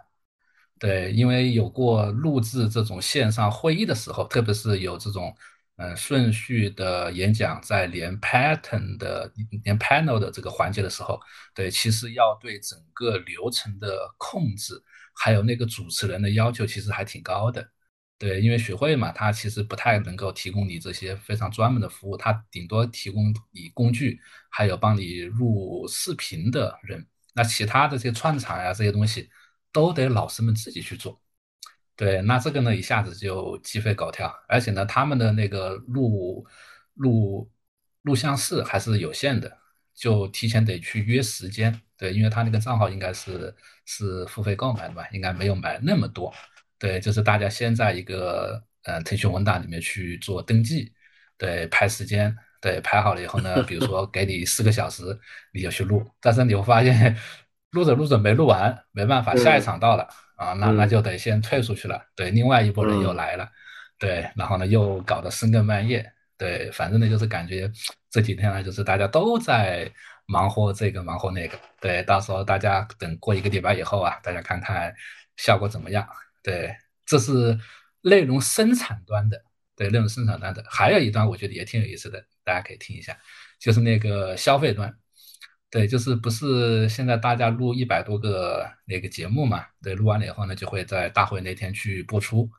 对，因为有过录制这种线上会议的时候，特别是有这种嗯顺序的演讲，在连 pattern 的连 panel 的这个环节的时候，对，其实要对整个流程的控制。还有那个主持人的要求其实还挺高的，对，因为学会嘛，他其实不太能够提供你这些非常专门的服务，他顶多提供你工具，还有帮你录视频的人，那其他的这些串场呀这些东西都得老师们自己去做，对，那这个呢一下子就鸡飞狗跳，而且呢他们的那个录录录像室还是有限的，就提前得去约时间。对，因为他那个账号应该是是付费购买的吧，应该没有买那么多。对，就是大家先在一个呃腾讯文档里面去做登记，对，排时间，对，排好了以后呢，比如说给你四个小时，你就去录，但是你会发现录着录着没录完，没办法，下一场到了啊，那那就得先退出去了。对，另外一拨人又来了，对，然后呢又搞得深更半夜，对，反正呢就是感觉这几天呢就是大家都在。忙活这个，忙活那个，对，到时候大家等过一个礼拜以后啊，大家看看效果怎么样？对，这是内容生产端的，对，内容生产端的，还有一端我觉得也挺有意思的，大家可以听一下，就是那个消费端，对，就是不是现在大家录一百多个那个节目嘛？对，录完了以后呢，就会在大会那天去播出，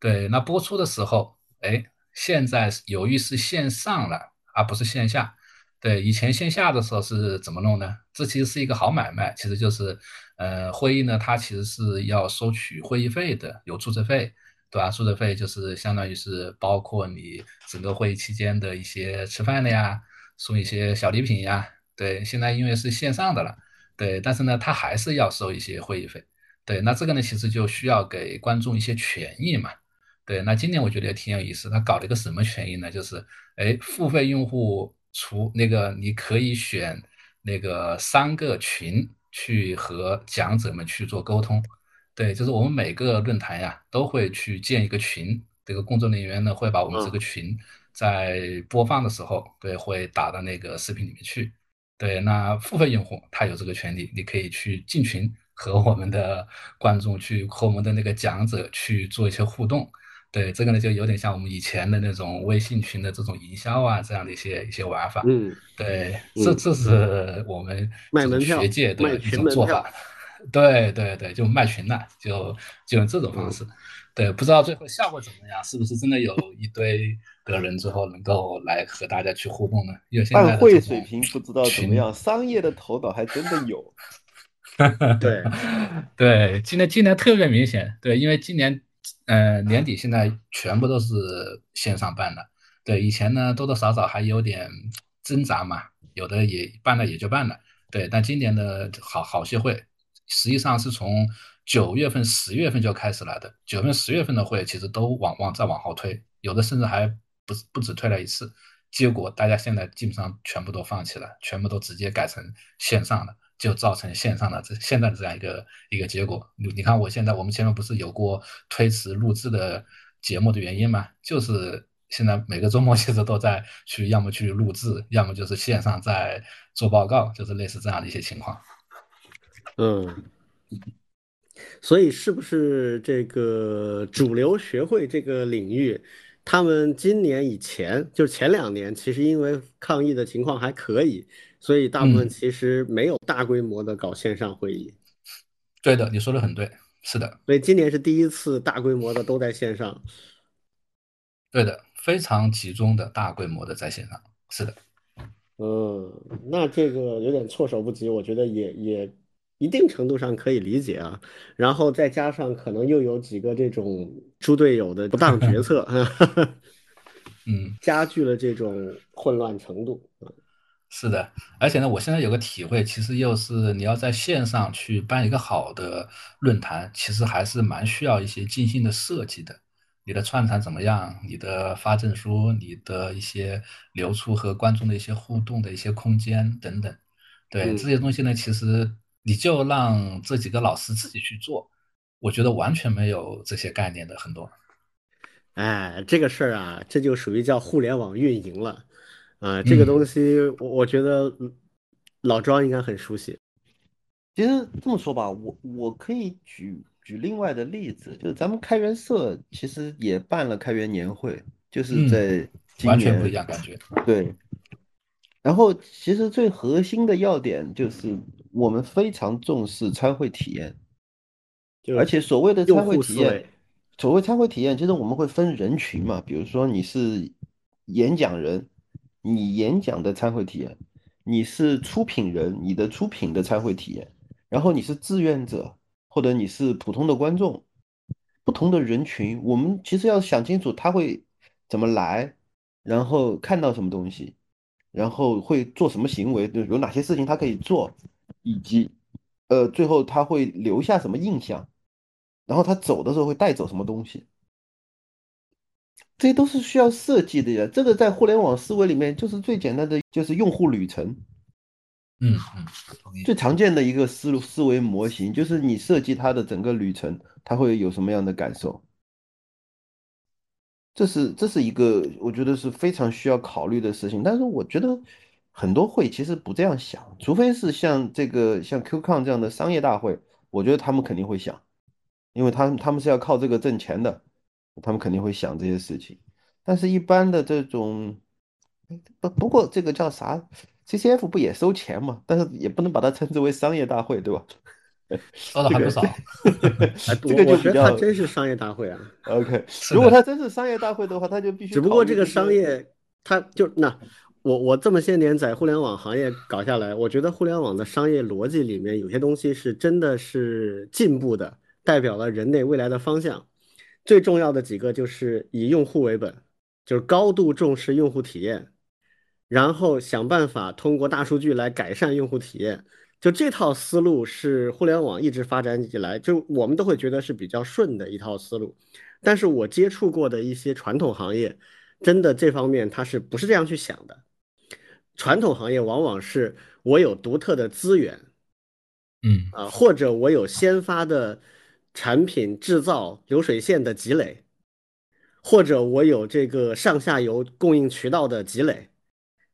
对，那播出的时候，哎，现在由于是线上了，而不是线下。对，以前线下的时候是怎么弄呢？这其实是一个好买卖，其实就是，呃，会议呢，它其实是要收取会议费的，有注册费，对吧？注册费就是相当于是包括你整个会议期间的一些吃饭的呀，送一些小礼品呀。对，现在因为是线上的了，对，但是呢，它还是要收一些会议费。对，那这个呢，其实就需要给观众一些权益嘛。对，那今年我觉得也挺有意思，他搞了一个什么权益呢？就是，哎，付费用户。除那个，你可以选那个三个群去和讲者们去做沟通。对，就是我们每个论坛呀都会去建一个群，这个工作人员呢会把我们这个群在播放的时候，对，会打到那个视频里面去。对，那付费用户他有这个权利，你可以去进群和我们的观众去和我们的那个讲者去做一些互动。对这个呢，就有点像我们以前的那种微信群的这种营销啊，这样的一些一些玩法。嗯，对，这这是我们学界的一种做法。对对对，就卖群了，就就用这种方式。对，不知道最后效果怎么样，是不是真的有一堆的人之后能够来和大家去互动呢？因为现在会水平不知道怎么样，商业的头脑还真的有。对对，今年今年特别明显。对，因为今年。呃，年底现在全部都是线上办的，对，以前呢多多少少还有点挣扎嘛，有的也办了也就办了，对，但今年的好好些会，实际上是从九月份、十月份就开始了的，九月份、十月份的会其实都往往再往后推，有的甚至还不不止推了一次，结果大家现在基本上全部都放弃了，全部都直接改成线上了，就造成线上的这现在的这样一个一个结果。你你看，我现在我们前面不是有过推迟录制的节目的原因吗？就是现在每个周末 其实都在去，要么去录制，要么就是线上在做报告，就是类似这样的一些情况。嗯。所以，是不是这个主流学会这个领域，他们今年以前就前两年，其实因为抗疫的情况还可以，所以大部分其实没有大规模的搞线上会议。对的，你说的很对，是的。所以今年是第一次大规模的都在线上。对的，非常集中的大规模的在线上，是的。嗯，那这个有点措手不及，我觉得也也。一定程度上可以理解啊，然后再加上可能又有几个这种猪队友的不当决策，嗯，加剧了这种混乱程度。是的，而且呢，我现在有个体会，其实又是你要在线上去办一个好的论坛，其实还是蛮需要一些精心的设计的。你的串场怎么样？你的发证书，你的一些流出和观众的一些互动的一些空间等等，对这些东西呢，其实。你就让这几个老师自己去做，我觉得完全没有这些概念的很多。哎，这个事儿啊，这就属于叫互联网运营了，啊，这个东西我我觉得老庄应该很熟悉。其实这么说吧，我我可以举举另外的例子，就是咱们开源社其实也办了开源年会，就是在完全不一样感觉。对。然后其实最核心的要点就是。我们非常重视参会体验，而且所谓的参会体验，所谓参会体验，其实我们会分人群嘛，比如说你是演讲人，你演讲的参会体验；你是出品人，你的出品的参会体验；然后你是志愿者，或者你是普通的观众，不同的人群，我们其实要想清楚他会怎么来，然后看到什么东西，然后会做什么行为，有哪些事情他可以做。以及，呃，最后他会留下什么印象，然后他走的时候会带走什么东西，这些都是需要设计的呀。这个在互联网思维里面就是最简单的，就是用户旅程。嗯嗯，最常见的一个思路思维模型就是你设计它的整个旅程，他会有什么样的感受？这是这是一个我觉得是非常需要考虑的事情。但是我觉得。很多会其实不这样想，除非是像这个像 QCon 这样的商业大会，我觉得他们肯定会想，因为他们他们是要靠这个挣钱的，他们肯定会想这些事情。但是，一般的这种，不不过这个叫啥？CCF 不也收钱嘛？但是也不能把它称之为商业大会，对吧？收的还不少。这个就觉得，他真是商业大会啊。OK，如果他真是商业大会的话，他就必须。只不过这个商业，他就那。我我这么些年在互联网行业搞下来，我觉得互联网的商业逻辑里面有些东西是真的是进步的，代表了人类未来的方向。最重要的几个就是以用户为本，就是高度重视用户体验，然后想办法通过大数据来改善用户体验。就这套思路是互联网一直发展以来，就我们都会觉得是比较顺的一套思路。但是我接触过的一些传统行业，真的这方面它是不是这样去想的？传统行业往往是我有独特的资源，嗯啊，或者我有先发的产品制造流水线的积累，或者我有这个上下游供应渠道的积累，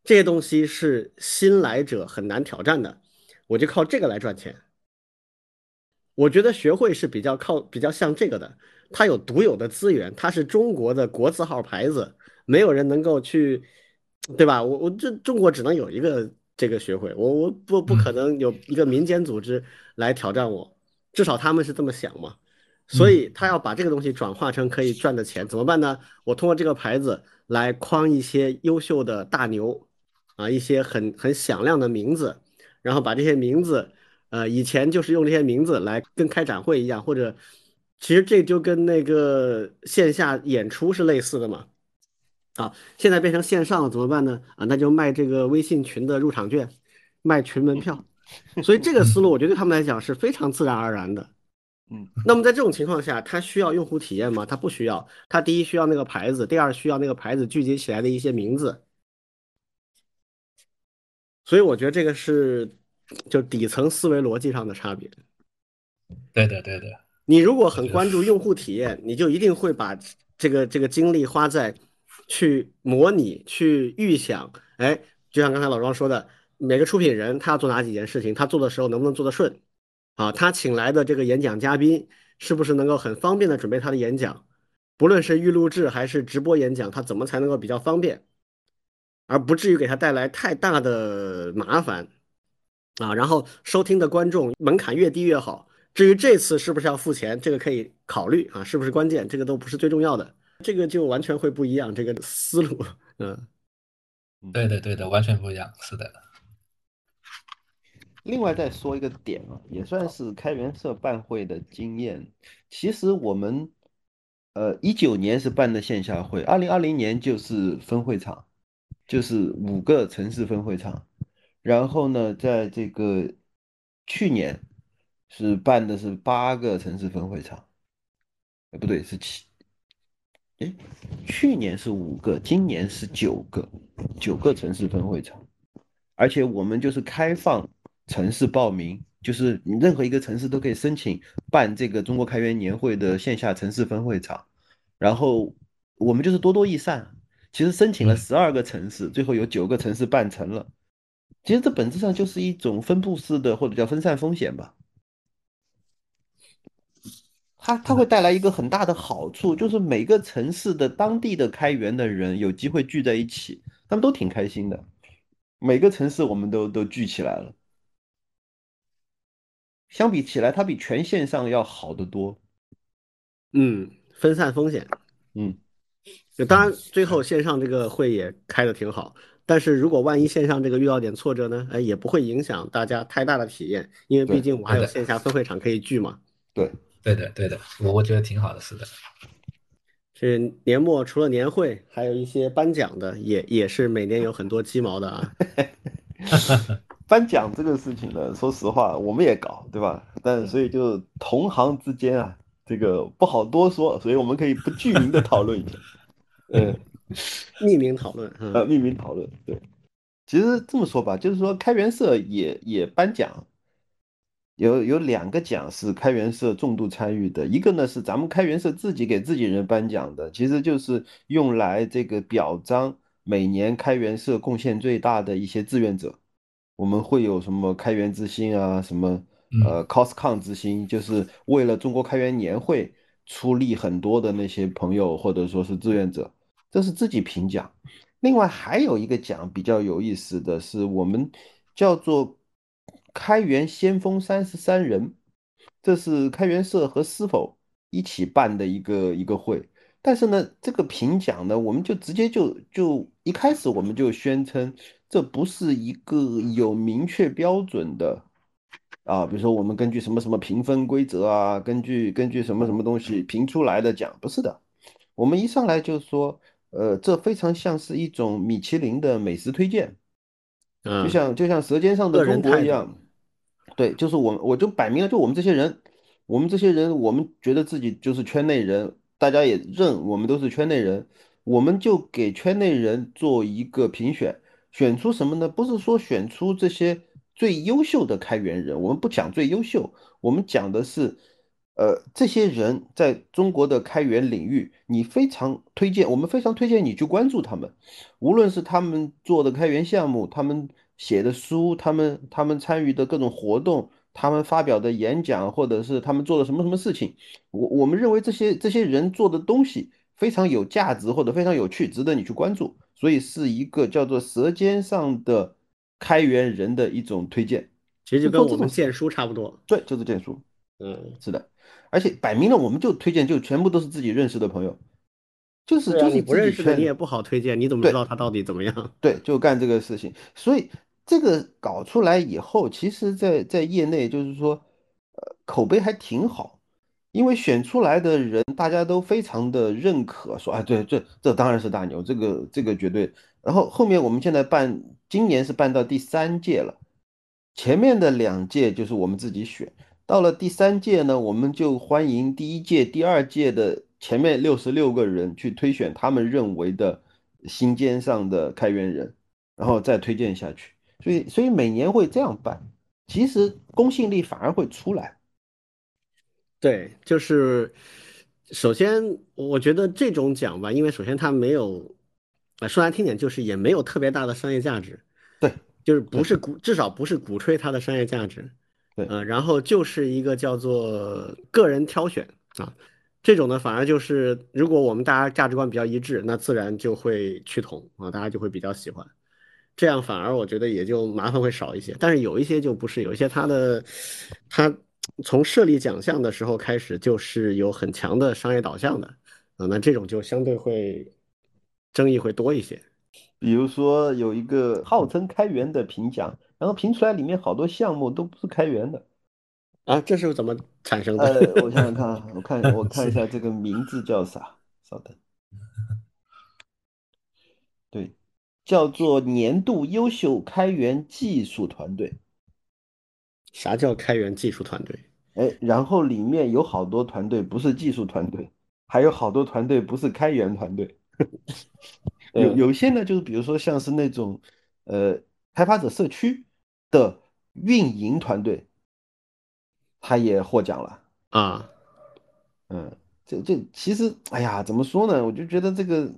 这些东西是新来者很难挑战的，我就靠这个来赚钱。我觉得学会是比较靠比较像这个的，它有独有的资源，它是中国的国字号牌子，没有人能够去。对吧？我我这中国只能有一个这个学会，我我不不可能有一个民间组织来挑战我，至少他们是这么想嘛。所以他要把这个东西转化成可以赚的钱，怎么办呢？我通过这个牌子来框一些优秀的大牛啊，一些很很响亮的名字，然后把这些名字，呃，以前就是用这些名字来跟开展会一样，或者其实这就跟那个线下演出是类似的嘛。啊，现在变成线上了，怎么办呢？啊，那就卖这个微信群的入场券，卖群门票。所以这个思路，我觉得对他们来讲是非常自然而然的。嗯，那么在这种情况下，他需要用户体验吗？他不需要。他第一需要那个牌子，第二需要那个牌子聚集起来的一些名字。所以我觉得这个是就底层思维逻辑上的差别。对的，对的。你如果很关注用户体验，你就一定会把这个这个精力花在去模拟、去预想。哎，就像刚才老庄说的，每个出品人他要做哪几件事情，他做的时候能不能做得顺？啊，他请来的这个演讲嘉宾是不是能够很方便的准备他的演讲？不论是预录制还是直播演讲，他怎么才能够比较方便，而不至于给他带来太大的麻烦？啊，然后收听的观众门槛越低越好。至于这次是不是要付钱，这个可以考虑啊，是不是关键？这个都不是最重要的，这个就完全会不一样，这个思路，嗯，对的，对的，完全不一样，是的。另外再说一个点啊，也算是开源社办会的经验。其实我们，呃，一九年是办的线下会，二零二零年就是分会场，就是五个城市分会场。然后呢，在这个去年是办的是八个城市分会场，哎，不对，是七，哎，去年是五个，今年是九个，九个城市分会场，而且我们就是开放城市报名，就是你任何一个城市都可以申请办这个中国开源年会的线下城市分会场，然后我们就是多多益善，其实申请了十二个城市，最后有九个城市办成了。其实这本质上就是一种分布式的或者叫分散风险吧。它它会带来一个很大的好处，就是每个城市的当地的开源的人有机会聚在一起，他们都挺开心的。每个城市我们都都聚起来了，相比起来，它比全线上要好得多。嗯，分散风险。嗯，当然最后线上这个会也开的挺好。但是如果万一线上这个遇到点挫折呢？哎，也不会影响大家太大的体验，因为毕竟我还有线下分会场可以聚嘛。对，对的，对的，我我觉得挺好的，是的。这年末除了年会，还有一些颁奖的，也也是每年有很多鸡毛的啊。颁奖这个事情呢，说实话，我们也搞，对吧？但所以就同行之间啊，这个不好多说，所以我们可以不具名的讨论一下。嗯。匿名讨论，呃，匿名讨论，对，其实这么说吧，就是说开源社也也颁奖，有有两个奖是开源社重度参与的，一个呢是咱们开源社自己给自己人颁奖的，其实就是用来这个表彰每年开源社贡献最大的一些志愿者，我们会有什么开源之星啊，什么呃 coscon 之星，就是为了中国开源年会出力很多的那些朋友或者说是志愿者。这是自己评奖，另外还有一个奖比较有意思的是，我们叫做开源先锋三十三人，这是开源社和是否一起办的一个一个会。但是呢，这个评奖呢，我们就直接就就一开始我们就宣称，这不是一个有明确标准的啊，比如说我们根据什么什么评分规则啊，根据根据什么什么东西评出来的奖，不是的，我们一上来就说。呃，这非常像是一种米其林的美食推荐，嗯就像就像《舌尖上的中国》一样，对，就是我我就摆明了，就我们这些人，我们这些人，我们觉得自己就是圈内人，大家也认我们都是圈内人，我们就给圈内人做一个评选，选出什么呢？不是说选出这些最优秀的开源人，我们不讲最优秀，我们讲的是。呃，这些人在中国的开源领域，你非常推荐，我们非常推荐你去关注他们，无论是他们做的开源项目，他们写的书，他们他们参与的各种活动，他们发表的演讲，或者是他们做的什么什么事情，我我们认为这些这些人做的东西非常有价值或者非常有趣，值得你去关注，所以是一个叫做舌尖上的开源人的一种推荐，其实就跟我们荐书差不多，对，就是荐书，嗯，是的。而且摆明了，我们就推荐，就全部都是自己认识的朋友，就是就是你不认识的，你也不好推荐，你怎么知道他到底怎么样？对，就干这个事情。所以这个搞出来以后，其实，在在业内就是说，呃，口碑还挺好，因为选出来的人大家都非常的认可，说，哎，对，这这当然是大牛，这个这个绝对。然后后面我们现在办，今年是办到第三届了，前面的两届就是我们自己选。到了第三届呢，我们就欢迎第一届、第二届的前面六十六个人去推选他们认为的心尖上的开源人，然后再推荐下去。所以所以每年会这样办，其实公信力反而会出来。对，就是首先我觉得这种奖吧，因为首先它没有，啊说难听点就是也没有特别大的商业价值，对，就是不是鼓至少不是鼓吹它的商业价值，对，呃，然后就是一个叫做个人挑选啊，这种呢反而就是如果我们大家价值观比较一致，那自然就会趋同啊，大家就会比较喜欢。这样反而我觉得也就麻烦会少一些，但是有一些就不是，有一些它的它从设立奖项的时候开始就是有很强的商业导向的啊，那这种就相对会争议会多一些。比如说有一个号称开源的评奖，然后评出来里面好多项目都不是开源的啊，这是怎么产生的？呃，我想想 看，我看我看一下这个名字叫啥？稍等，对。叫做年度优秀开源技术团队。啥叫开源技术团队？哎，然后里面有好多团队不是技术团队，还有好多团队不是开源团队。有有些呢，就是比如说像是那种呃开发者社区的运营团队，他也获奖了啊。嗯，这这其实哎呀，怎么说呢？我就觉得这个。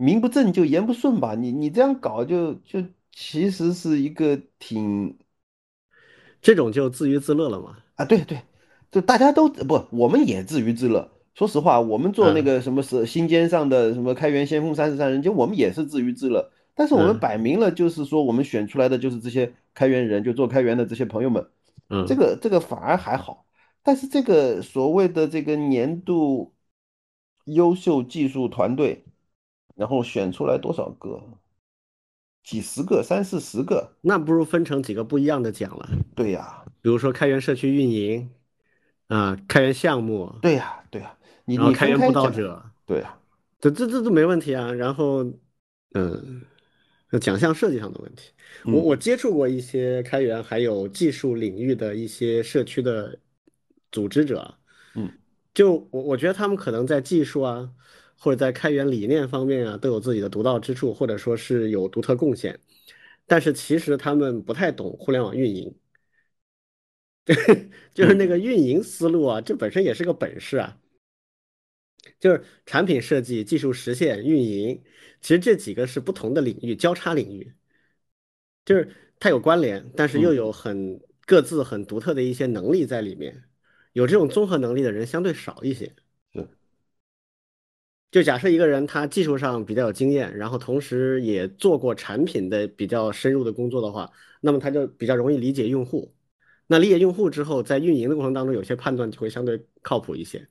名不正就言不顺吧，你你这样搞就就其实是一个挺，这种就自娱自乐了嘛？啊，对对，就大家都不，我们也自娱自乐。说实话，我们做那个什么是新尖上的什么开源先锋三十三人，就我们也是自娱自乐。但是我们摆明了就是说，我们选出来的就是这些开源人，就做开源的这些朋友们。嗯，这个这个反而还好。但是这个所谓的这个年度优秀技术团队。然后选出来多少个？几十个、三四十个，那不如分成几个不一样的奖了。对呀，比如说开源社区运营，啊，开源项目。对呀，对呀，你你开源布道者，对呀，这这这都没问题啊。然后，嗯，奖项设计上的问题，我我接触过一些开源还有技术领域的一些社区的组织者，嗯，就我我觉得他们可能在技术啊。或者在开源理念方面啊，都有自己的独到之处，或者说是有独特贡献，但是其实他们不太懂互联网运营，就是那个运营思路啊，这本身也是个本事啊，就是产品设计、技术实现、运营，其实这几个是不同的领域，交叉领域，就是它有关联，但是又有很各自很独特的一些能力在里面，有这种综合能力的人相对少一些。就假设一个人他技术上比较有经验，然后同时也做过产品的比较深入的工作的话，那么他就比较容易理解用户。那理解用户之后，在运营的过程当中，有些判断就会相对靠谱一些。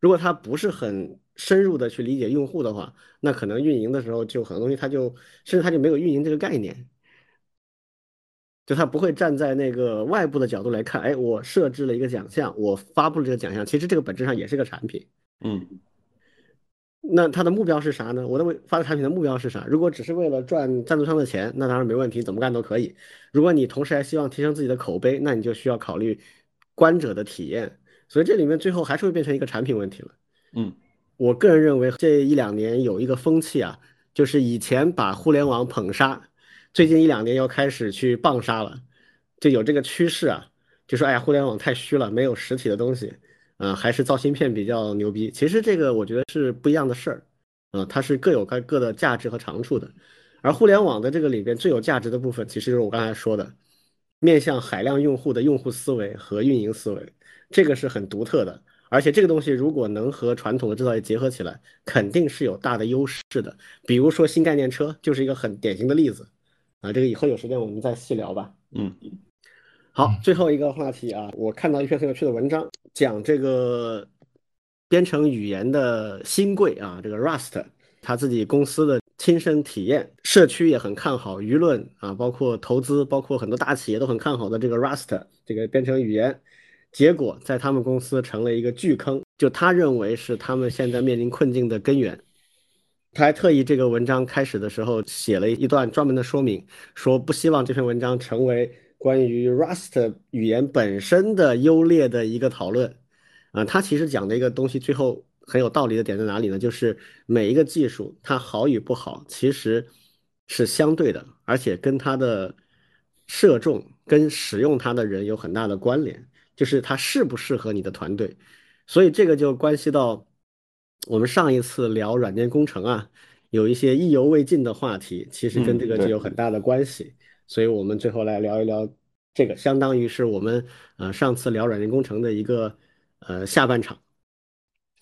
如果他不是很深入的去理解用户的话，那可能运营的时候就很多东西他就甚至他就没有运营这个概念，就他不会站在那个外部的角度来看，哎，我设置了一个奖项，我发布了这个奖项，其实这个本质上也是个产品，嗯。那他的目标是啥呢？我的发的产品的目标是啥？如果只是为了赚赞助商的钱，那当然没问题，怎么干都可以。如果你同时还希望提升自己的口碑，那你就需要考虑观者的体验。所以这里面最后还是会变成一个产品问题了。嗯，我个人认为这一两年有一个风气啊，就是以前把互联网捧杀，最近一两年又开始去棒杀了，就有这个趋势啊，就说哎呀，互联网太虚了，没有实体的东西。啊，还是造芯片比较牛逼。其实这个我觉得是不一样的事儿，啊，它是各有各各的价值和长处的。而互联网的这个里边最有价值的部分，其实就是我刚才说的，面向海量用户的用户思维和运营思维，这个是很独特的。而且这个东西如果能和传统的制造业结合起来，肯定是有大的优势的。比如说新概念车就是一个很典型的例子。啊，这个以后有时间我们再细聊吧。嗯。好，最后一个话题啊，我看到一篇很有趣的文章，讲这个编程语言的新贵啊，这个 Rust，他自己公司的亲身体验，社区也很看好，舆论啊，包括投资，包括很多大企业都很看好的这个 Rust 这个编程语言，结果在他们公司成了一个巨坑，就他认为是他们现在面临困境的根源。他还特意这个文章开始的时候写了一段专门的说明，说不希望这篇文章成为。关于 Rust 语言本身的优劣的一个讨论，啊，他其实讲的一个东西，最后很有道理的点在哪里呢？就是每一个技术它好与不好，其实是相对的，而且跟它的射中跟使用它的人有很大的关联，就是它适不适合你的团队。所以这个就关系到我们上一次聊软件工程啊，有一些意犹未尽的话题，其实跟这个就有很大的关系。所以我们最后来聊一聊这个，相当于是我们呃上次聊软件工程的一个呃下半场。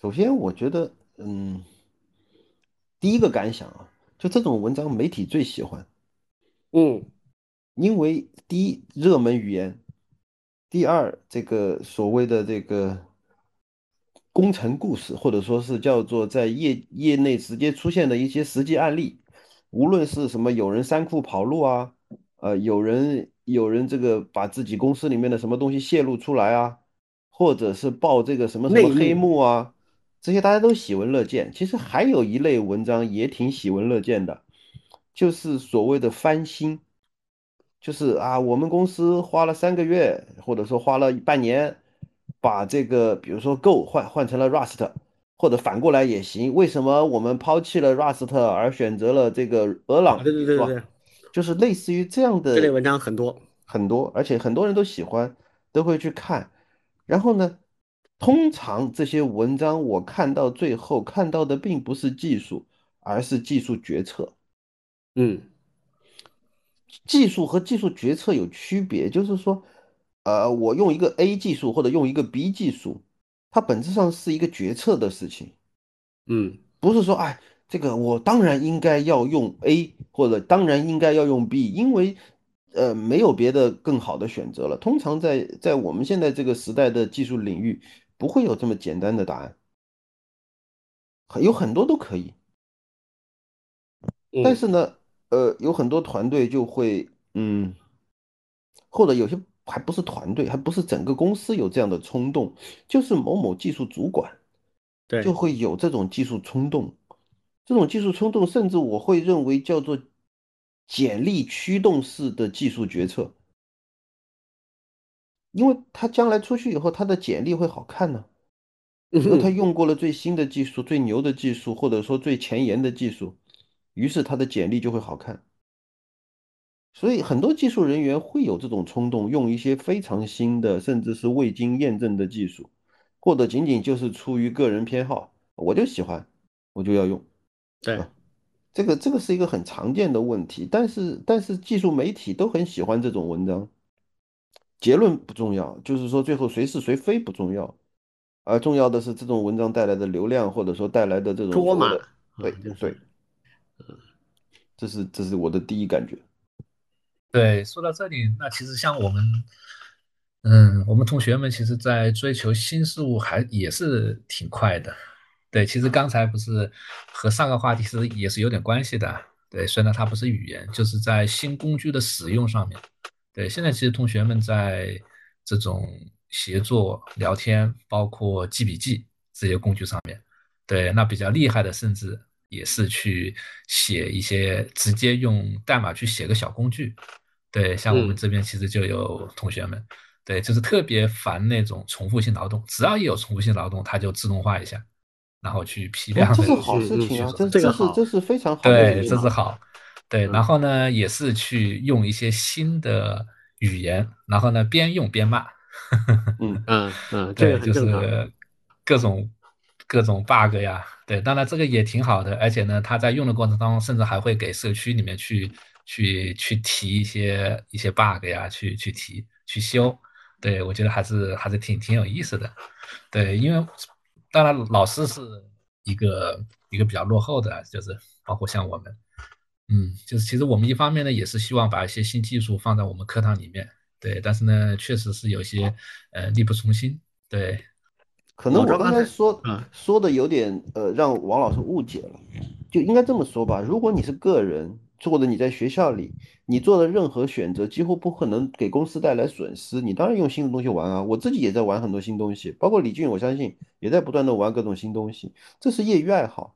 首先，我觉得嗯，第一个感想啊，就这种文章媒体最喜欢，嗯，因为第一热门语言，第二这个所谓的这个。工程故事，或者说是叫做在业业内直接出现的一些实际案例，无论是什么有人三库跑路啊，呃，有人有人这个把自己公司里面的什么东西泄露出来啊，或者是报这个什么什么黑幕啊，这些大家都喜闻乐见。其实还有一类文章也挺喜闻乐见的，就是所谓的翻新，就是啊，我们公司花了三个月，或者说花了半年。把这个，比如说 Go 换换成了 Rust，或者反过来也行。为什么我们抛弃了 Rust 而选择了这个俄朗？对对对对，就是类似于这样的这类文章很多很多，而且很多人都喜欢，都会去看。然后呢，通常这些文章我看到最后看到的并不是技术，而是技术决策。嗯，技术和技术决策有区别，就是说。呃，我用一个 A 技术或者用一个 B 技术，它本质上是一个决策的事情。嗯，不是说，哎，这个我当然应该要用 A，或者当然应该要用 B，因为呃没有别的更好的选择了。通常在在我们现在这个时代的技术领域，不会有这么简单的答案，有很多都可以。但是呢，呃，有很多团队就会，嗯，或者有些。还不是团队，还不是整个公司有这样的冲动，就是某某技术主管，对，就会有这种技术冲动。这种技术冲动，甚至我会认为叫做简历驱动式的技术决策，因为他将来出去以后，他的简历会好看呢。因为他用过了最新的技术、最牛的技术，或者说最前沿的技术，于是他的简历就会好看。所以很多技术人员会有这种冲动，用一些非常新的，甚至是未经验证的技术，或者仅仅就是出于个人偏好，我就喜欢，我就要用。对，这个这个是一个很常见的问题，但是但是技术媒体都很喜欢这种文章。结论不重要，就是说最后谁是谁非不重要，而重要的是这种文章带来的流量，或者说带来的这种多嘛？对对，嗯，这是这是我的第一感觉。对，说到这里，那其实像我们，嗯，我们同学们其实，在追求新事物还也是挺快的。对，其实刚才不是和上个话题是也是有点关系的。对，虽然它不是语言，就是在新工具的使用上面。对，现在其实同学们在这种协作、聊天，包括记笔记这些工具上面，对，那比较厉害的，甚至也是去写一些直接用代码去写个小工具。对，像我们这边其实就有同学们，对，就是特别烦那种重复性劳动，只要一有重复性劳动，它就自动化一下，然后去批量。这是好事情啊，这这是这是非常好。对，这是好。对，然后呢，也是去用一些新的语言，然后呢，边用边骂。嗯嗯嗯，对，就是各种各种 bug 呀。对，当然这个也挺好的，而且呢，他在用的过程当中，甚至还会给社区里面去。去去提一些一些 bug 呀，去去提去修，对我觉得还是还是挺挺有意思的，对，因为当然老师是一个一个比较落后的，就是包括像我们，嗯，就是其实我们一方面呢也是希望把一些新技术放在我们课堂里面，对，但是呢确实是有些呃力不从心，对，可能我刚才说说的有点呃让王老师误解了，就应该这么说吧，如果你是个人。或者你在学校里，你做的任何选择几乎不可能给公司带来损失。你当然用新的东西玩啊，我自己也在玩很多新东西，包括李俊，我相信也在不断的玩各种新东西，这是业余爱好。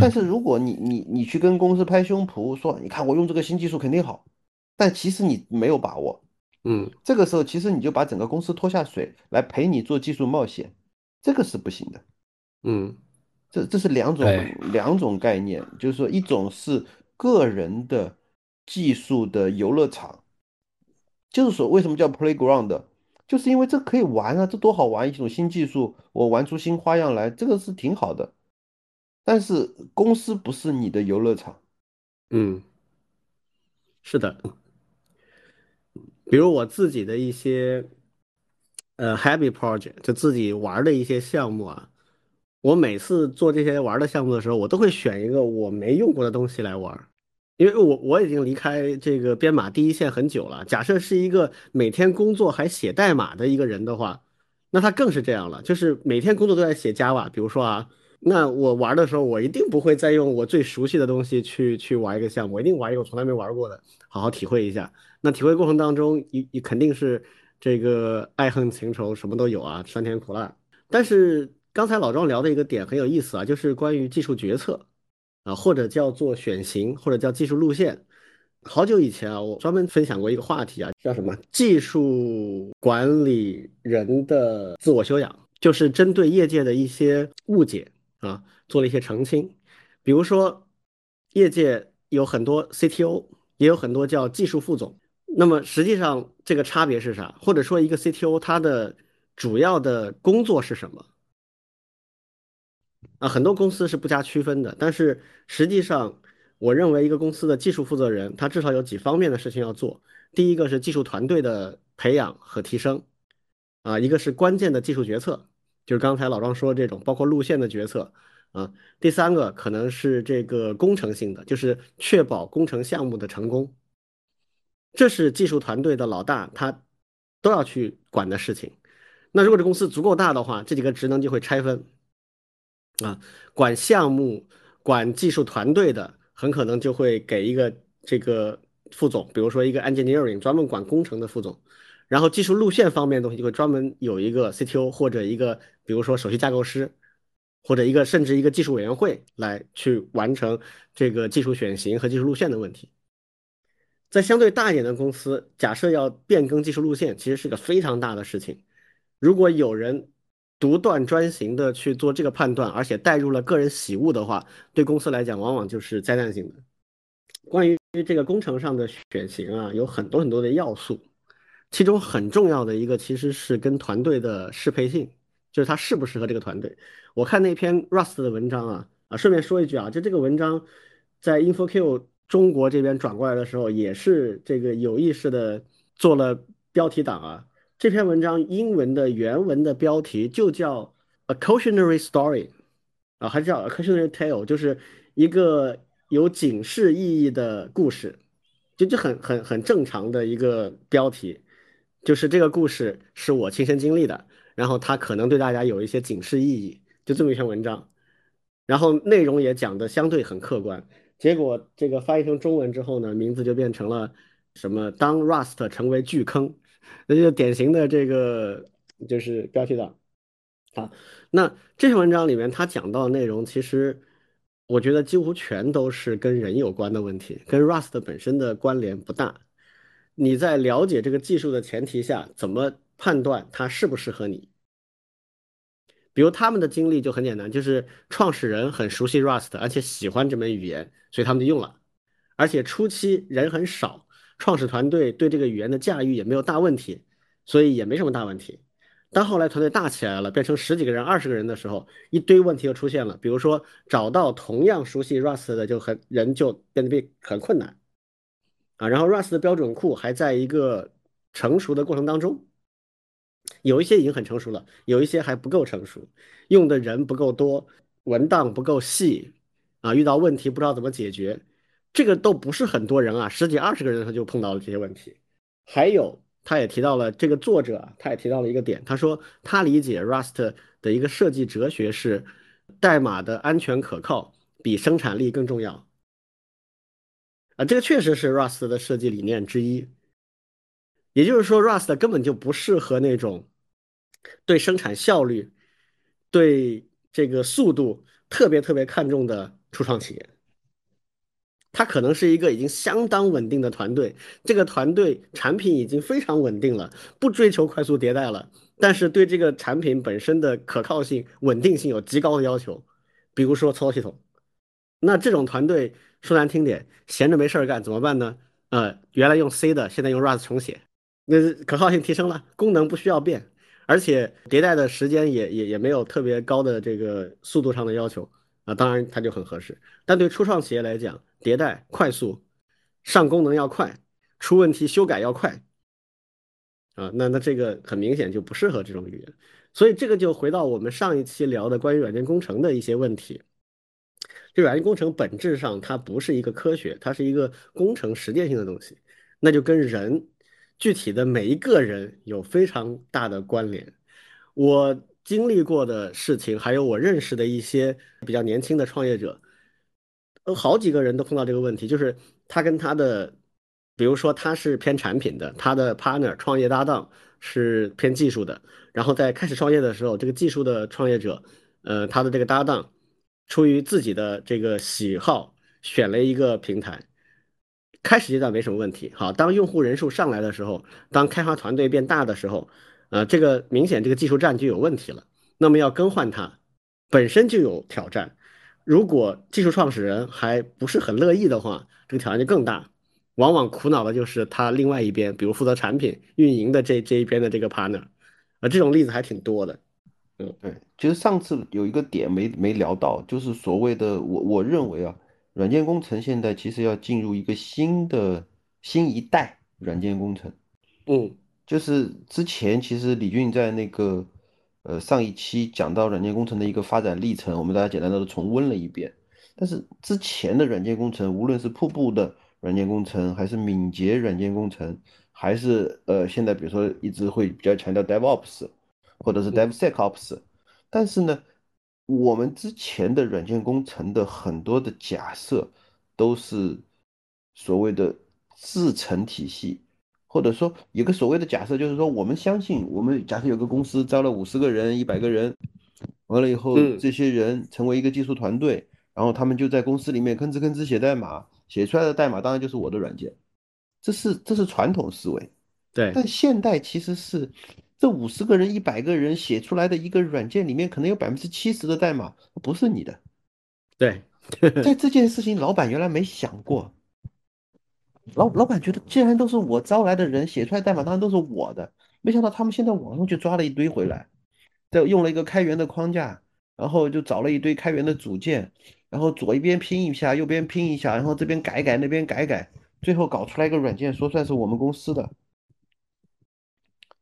但是如果你你你去跟公司拍胸脯说，你看我用这个新技术肯定好，但其实你没有把握，嗯，这个时候其实你就把整个公司拖下水来陪你做技术冒险，这个是不行的。嗯，这这是两种两种概念，就是说一种是。个人的技术的游乐场，就是说为什么叫 playground，就是因为这可以玩啊，这多好玩，一种新技术，我玩出新花样来，这个是挺好的。但是公司不是你的游乐场，嗯，是的。比如我自己的一些呃 happy project，就自己玩的一些项目啊，我每次做这些玩的项目的时候，我都会选一个我没用过的东西来玩，因为我我已经离开这个编码第一线很久了。假设是一个每天工作还写代码的一个人的话，那他更是这样了，就是每天工作都在写 Java。比如说啊。那我玩的时候，我一定不会再用我最熟悉的东西去去玩一个项目，我一定玩一个我从来没玩过的，好好体会一下。那体会过程当中，你你肯定是这个爱恨情仇什么都有啊，酸甜苦辣。但是刚才老庄聊的一个点很有意思啊，就是关于技术决策啊，或者叫做选型，或者叫技术路线。好久以前啊，我专门分享过一个话题啊，叫什么？技术管理人的自我修养，就是针对业界的一些误解。啊，做了一些澄清，比如说，业界有很多 CTO，也有很多叫技术副总。那么实际上这个差别是啥？或者说一个 CTO 他的主要的工作是什么？啊，很多公司是不加区分的。但是实际上，我认为一个公司的技术负责人，他至少有几方面的事情要做。第一个是技术团队的培养和提升，啊，一个是关键的技术决策。就是刚才老庄说这种，包括路线的决策啊。第三个可能是这个工程性的，就是确保工程项目的成功，这是技术团队的老大他都要去管的事情。那如果这公司足够大的话，这几个职能就会拆分啊。管项目、管技术团队的，很可能就会给一个这个副总，比如说一个 engineering 专门管工程的副总。然后技术路线方面的东西就会专门有一个 CTO 或者一个，比如说首席架构师，或者一个甚至一个技术委员会来去完成这个技术选型和技术路线的问题。在相对大一点的公司，假设要变更技术路线，其实是个非常大的事情。如果有人独断专行的去做这个判断，而且带入了个人喜恶的话，对公司来讲往往就是灾难性的。关于这个工程上的选型啊，有很多很多的要素。其中很重要的一个其实是跟团队的适配性，就是他适不适合这个团队。我看那篇 Rust 的文章啊啊，顺便说一句啊，就这个文章在 InfoQ 中国这边转过来的时候，也是这个有意识的做了标题党啊。这篇文章英文的原文的标题就叫 A Cautionary Story 啊，还是叫 A Cautionary Tale，就是一个有警示意义的故事，就就很很很正常的一个标题。就是这个故事是我亲身经历的，然后它可能对大家有一些警示意义，就这么一篇文章，然后内容也讲的相对很客观。结果这个翻译成中文之后呢，名字就变成了什么“当 Rust 成为巨坑”，那就典型的这个就是标题党。好，那这篇文章里面他讲到的内容，其实我觉得几乎全都是跟人有关的问题，跟 Rust 本身的关联不大。你在了解这个技术的前提下，怎么判断它适不适合你？比如他们的经历就很简单，就是创始人很熟悉 Rust，而且喜欢这门语言，所以他们就用了。而且初期人很少，创始团队对这个语言的驾驭也没有大问题，所以也没什么大问题。当后来团队大起来了，变成十几个人、二十个人的时候，一堆问题又出现了。比如说找到同样熟悉 Rust 的就很人就变得很困难。啊，然后 Rust 的标准库还在一个成熟的过程当中，有一些已经很成熟了，有一些还不够成熟，用的人不够多，文档不够细，啊，遇到问题不知道怎么解决，这个都不是很多人啊，十几二十个人他就碰到了这些问题。还有，他也提到了这个作者，他也提到了一个点，他说他理解 Rust 的一个设计哲学是，代码的安全可靠比生产力更重要。啊，这个确实是 Rust 的设计理念之一。也就是说，Rust 根本就不适合那种对生产效率、对这个速度特别特别看重的初创企业。它可能是一个已经相当稳定的团队，这个团队产品已经非常稳定了，不追求快速迭代了，但是对这个产品本身的可靠性、稳定性有极高的要求。比如说操作系统。那这种团队说难听点，闲着没事儿干怎么办呢？呃，原来用 C 的，现在用 Rust 重写，那可靠性提升了，功能不需要变，而且迭代的时间也也也没有特别高的这个速度上的要求啊，当然它就很合适。但对初创企业来讲，迭代快速，上功能要快，出问题修改要快啊，那那这个很明显就不适合这种语言。所以这个就回到我们上一期聊的关于软件工程的一些问题。就软件工程本质上它不是一个科学，它是一个工程实践性的东西，那就跟人具体的每一个人有非常大的关联。我经历过的事情，还有我认识的一些比较年轻的创业者，呃，好几个人都碰到这个问题，就是他跟他的，比如说他是偏产品的，他的 partner 创业搭档是偏技术的，然后在开始创业的时候，这个技术的创业者，呃，他的这个搭档。出于自己的这个喜好，选了一个平台。开始阶段没什么问题。好，当用户人数上来的时候，当开发团队变大的时候，呃，这个明显这个技术栈就有问题了。那么要更换它，本身就有挑战。如果技术创始人还不是很乐意的话，这个挑战就更大。往往苦恼的就是他另外一边，比如负责产品运营的这这一边的这个 partner。啊，这种例子还挺多的。嗯对，其实上次有一个点没没聊到，就是所谓的我我认为啊，软件工程现在其实要进入一个新的新一代软件工程。嗯，就是之前其实李俊在那个呃上一期讲到软件工程的一个发展历程，我们大家简单的都重温了一遍。但是之前的软件工程，无论是瀑布的软件工程，还是敏捷软件工程，还是呃现在比如说一直会比较强调 DevOps。或者是 DevSecOps，但是呢，我们之前的软件工程的很多的假设都是所谓的自成体系，或者说有个所谓的假设，就是说我们相信，我们假设有个公司招了五十个人、一百个人，完了以后，这些人成为一个技术团队，然后他们就在公司里面吭哧吭哧写代码，写出来的代码当然就是我的软件，这是这是传统思维，对，但现代其实是。这五十个人、一百个人写出来的一个软件里面，可能有百分之七十的代码不是你的。对，在这件事情，老板原来没想过。老老板觉得，既然都是我招来的人写出来代码，当然都是我的。没想到他们现在网上就抓了一堆回来，再用了一个开源的框架，然后就找了一堆开源的组件，然后左一边拼一下，右边拼一下，然后这边改改，那边改改，最后搞出来一个软件，说算是我们公司的。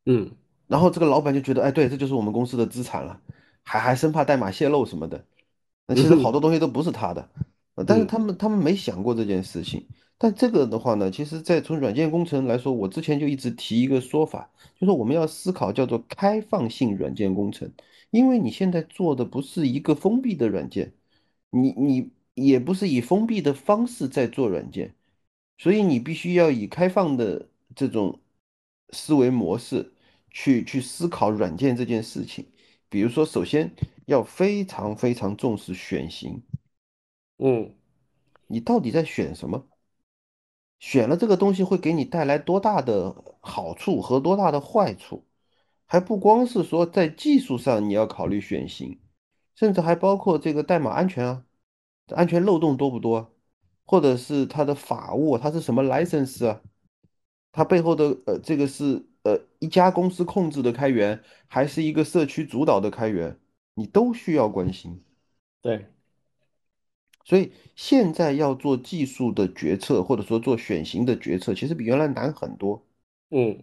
嗯。然后这个老板就觉得，哎，对，这就是我们公司的资产了，还还生怕代码泄露什么的。那其实好多东西都不是他的，但是他们他们没想过这件事情。但这个的话呢，其实，在从软件工程来说，我之前就一直提一个说法，就是我们要思考叫做开放性软件工程，因为你现在做的不是一个封闭的软件，你你也不是以封闭的方式在做软件，所以你必须要以开放的这种思维模式。去去思考软件这件事情，比如说，首先要非常非常重视选型，嗯，你到底在选什么？选了这个东西会给你带来多大的好处和多大的坏处？还不光是说在技术上你要考虑选型，甚至还包括这个代码安全啊，安全漏洞多不多？或者是它的法务，它是什么 license 啊？它背后的呃，这个是。呃，一家公司控制的开源，还是一个社区主导的开源，你都需要关心。对，所以现在要做技术的决策，或者说做选型的决策，其实比原来难很多。嗯，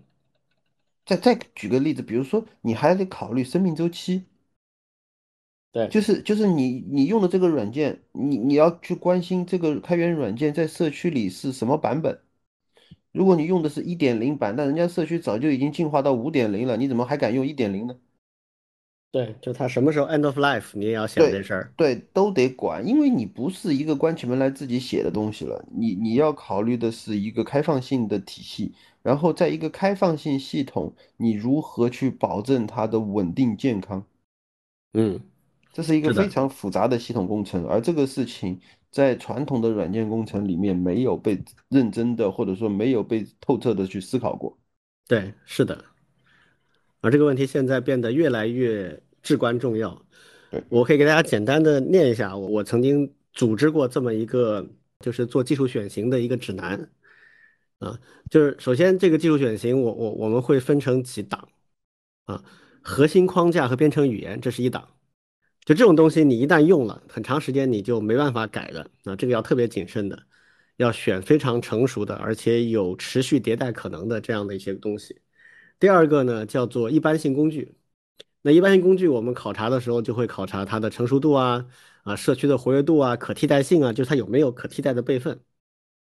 再再举个例子，比如说你还得考虑生命周期。对，就是就是你你用的这个软件，你你要去关心这个开源软件在社区里是什么版本。如果你用的是一点零版，那人家社区早就已经进化到五点零了，你怎么还敢用一点零呢？对，就他什么时候 end of life，你也要想这事儿。对，都得管，因为你不是一个关起门来自己写的东西了，你你要考虑的是一个开放性的体系，然后在一个开放性系统，你如何去保证它的稳定健康？嗯，这是一个非常复杂的系统工程，而这个事情。在传统的软件工程里面，没有被认真的或者说没有被透彻的去思考过。对，是的。而这个问题现在变得越来越至关重要。对，我可以给大家简单的念一下我我曾经组织过这么一个，就是做技术选型的一个指南。啊，就是首先这个技术选型，我我我们会分成几档。啊，核心框架和编程语言，这是一档。就这种东西，你一旦用了很长时间，你就没办法改的。啊，这个要特别谨慎的，要选非常成熟的，而且有持续迭代可能的这样的一些东西。第二个呢，叫做一般性工具。那一般性工具，我们考察的时候就会考察它的成熟度啊，啊，社区的活跃度啊，可替代性啊，就是它有没有可替代的备份。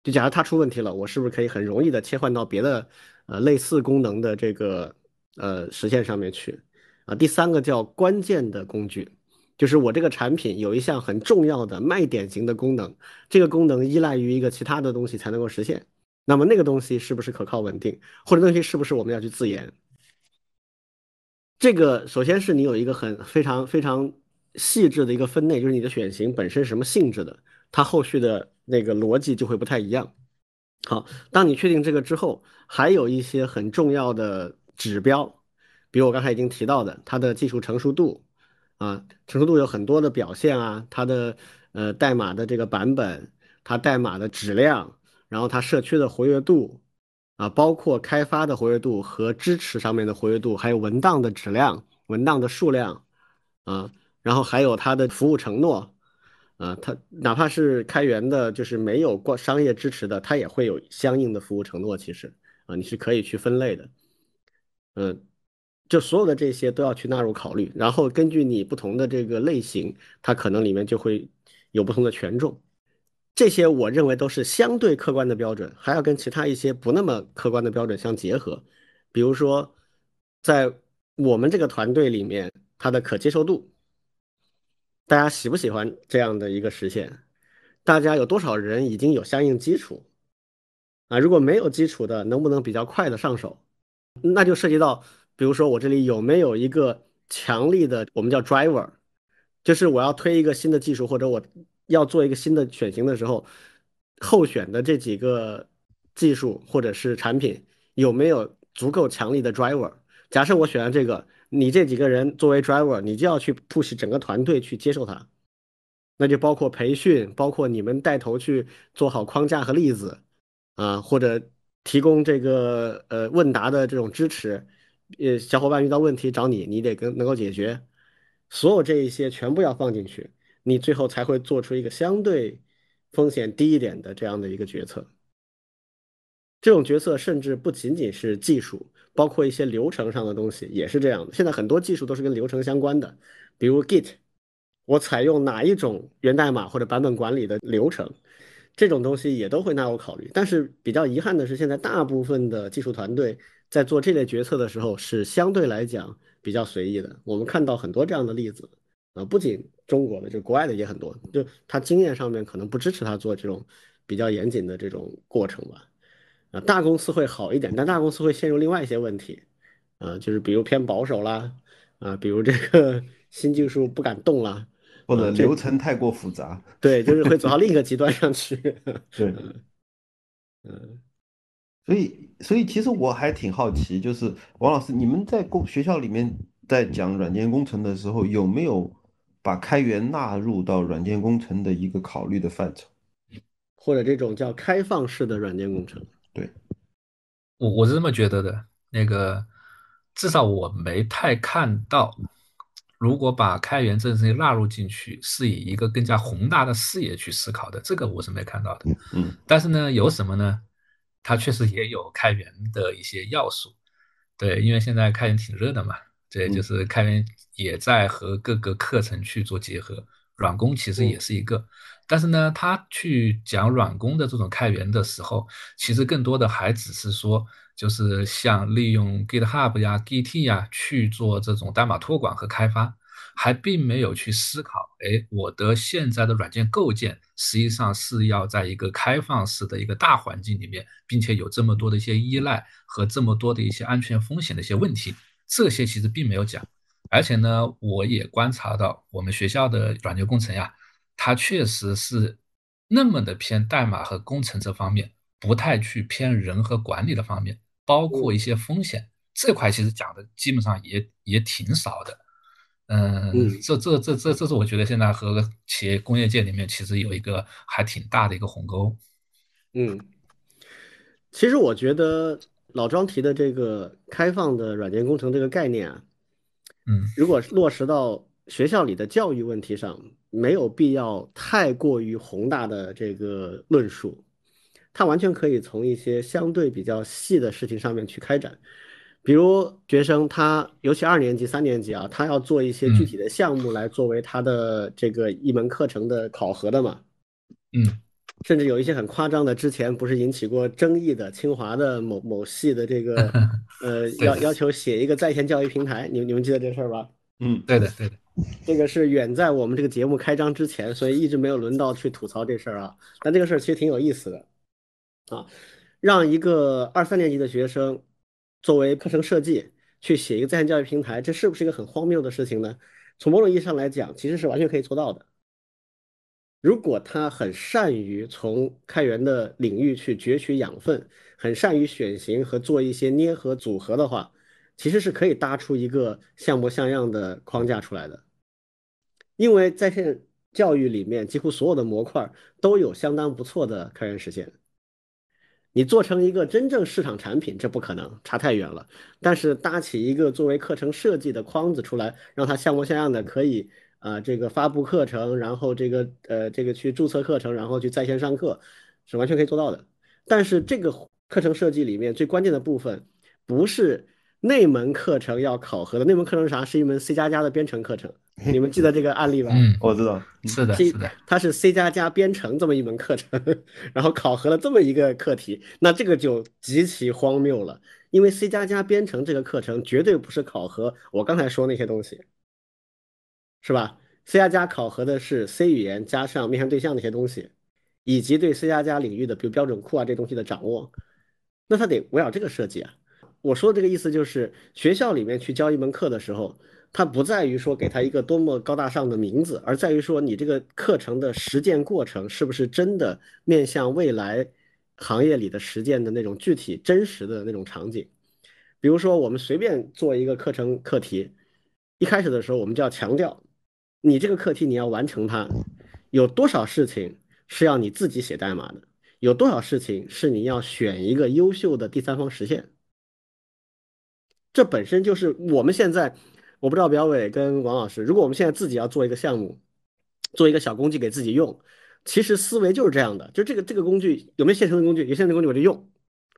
就假如它出问题了，我是不是可以很容易的切换到别的呃类似功能的这个呃实现上面去？啊，第三个叫关键的工具，就是我这个产品有一项很重要的卖点型的功能，这个功能依赖于一个其他的东西才能够实现。那么那个东西是不是可靠稳定，或者东西是不是我们要去自研？这个首先是你有一个很非常非常细致的一个分类，就是你的选型本身什么性质的，它后续的那个逻辑就会不太一样。好，当你确定这个之后，还有一些很重要的指标，比如我刚才已经提到的，它的技术成熟度啊，成熟度有很多的表现啊，它的呃代码的这个版本，它代码的质量，然后它社区的活跃度。啊，包括开发的活跃度和支持上面的活跃度，还有文档的质量、文档的数量，啊，然后还有它的服务承诺，啊，它哪怕是开源的，就是没有过商业支持的，它也会有相应的服务承诺。其实，啊，你是可以去分类的，嗯，就所有的这些都要去纳入考虑，然后根据你不同的这个类型，它可能里面就会有不同的权重。这些我认为都是相对客观的标准，还要跟其他一些不那么客观的标准相结合。比如说，在我们这个团队里面，它的可接受度，大家喜不喜欢这样的一个实现？大家有多少人已经有相应基础？啊，如果没有基础的，能不能比较快的上手？那就涉及到，比如说我这里有没有一个强力的，我们叫 driver，就是我要推一个新的技术，或者我。要做一个新的选型的时候，候选的这几个技术或者是产品有没有足够强力的 driver？假设我选了这个，你这几个人作为 driver，你就要去 push 整个团队去接受它，那就包括培训，包括你们带头去做好框架和例子啊，或者提供这个呃问答的这种支持，呃，小伙伴遇到问题找你，你得跟能够解决，所有这一些全部要放进去。你最后才会做出一个相对风险低一点的这样的一个决策。这种决策甚至不仅仅是技术，包括一些流程上的东西也是这样的。现在很多技术都是跟流程相关的，比如 Git，我采用哪一种源代码或者版本管理的流程，这种东西也都会纳入考虑。但是比较遗憾的是，现在大部分的技术团队在做这类决策的时候是相对来讲比较随意的。我们看到很多这样的例子。啊，不仅中国的，就国外的也很多，就他经验上面可能不支持他做这种比较严谨的这种过程吧。啊，大公司会好一点，但大公司会陷入另外一些问题，啊，就是比如偏保守啦，啊，比如这个 新技术不敢动啦，或者流程太过复杂，对，就是会走到另一个极端上去。对，嗯，所以，所以其实我还挺好奇，就是王老师，你们在工学校里面在讲软件工程的时候，有没有？把开源纳入到软件工程的一个考虑的范畴，或者这种叫开放式的软件工程。对，我我是这么觉得的。那个至少我没太看到，如果把开源这件事情纳入进去，是以一个更加宏大的视野去思考的，这个我是没看到的。嗯，但是呢，有什么呢？它确实也有开源的一些要素。对，因为现在开源挺热的嘛。这就是开源也在和各个课程去做结合，软工其实也是一个，但是呢，他去讲软工的这种开源的时候，其实更多的还只是说，就是像利用 GitHub 呀、Git 呀去做这种代码托管和开发，还并没有去思考，哎，我的现在的软件构建实际上是要在一个开放式的一个大环境里面，并且有这么多的一些依赖和这么多的一些安全风险的一些问题。这些其实并没有讲，而且呢，我也观察到我们学校的软件工程呀，它确实是那么的偏代码和工程这方面，不太去偏人和管理的方面，包括一些风险这块，其实讲的基本上也也挺少的。嗯，这这这这这是我觉得现在和企业工业界里面其实有一个还挺大的一个鸿沟。嗯，其实我觉得老庄提的这个开放的软件工程这个概念啊，嗯，如果落实到学校里的教育问题上，没有必要太过于宏大的这个论述，它完全可以从一些相对比较细的事情上面去开展。比如学生他尤其二年级、三年级啊，他要做一些具体的项目来作为他的这个一门课程的考核的嘛，嗯。甚至有一些很夸张的，之前不是引起过争议的清华的某某系的这个，呃，要要求写一个在线教育平台，你你们记得这事儿吧？嗯，对的，对的。这个是远在我们这个节目开张之前，所以一直没有轮到去吐槽这事儿啊。但这个事儿其实挺有意思的，啊，让一个二三年级的学生作为课程设计去写一个在线教育平台，这是不是一个很荒谬的事情呢？从某种意义上来讲，其实是完全可以做到的。如果他很善于从开源的领域去攫取养分，很善于选型和做一些捏合组合的话，其实是可以搭出一个像模像样的框架出来的。因为在线教育里面，几乎所有的模块都有相当不错的开源实现。你做成一个真正市场产品，这不可能，差太远了。但是搭起一个作为课程设计的框子出来，让它像模像样的可以。啊，这个发布课程，然后这个呃，这个去注册课程，然后去在线上课，是完全可以做到的。但是这个课程设计里面最关键的部分，不是那门课程要考核的，那门课程是啥？是一门 C 加加的编程课程。你们记得这个案例吧？嗯，我知道，是的，是的，它是 C 加加编程这么一门课程，然后考核了这么一个课题，那这个就极其荒谬了。因为 C 加加编程这个课程绝对不是考核我刚才说那些东西。是吧？C 加加考核的是 C 语言加上面向对象那些东西，以及对 C 加加领域的，比如标准库啊这东西的掌握。那他得围绕这个设计啊。我说的这个意思就是，学校里面去教一门课的时候，它不在于说给他一个多么高大上的名字，而在于说你这个课程的实践过程是不是真的面向未来行业里的实践的那种具体真实的那种场景。比如说，我们随便做一个课程课题，一开始的时候我们就要强调。你这个课题你要完成它，有多少事情是要你自己写代码的？有多少事情是你要选一个优秀的第三方实现？这本身就是我们现在，我不知道表伟跟王老师，如果我们现在自己要做一个项目，做一个小工具给自己用，其实思维就是这样的，就这个这个工具有没有现成的工具？有现成的工具我就用，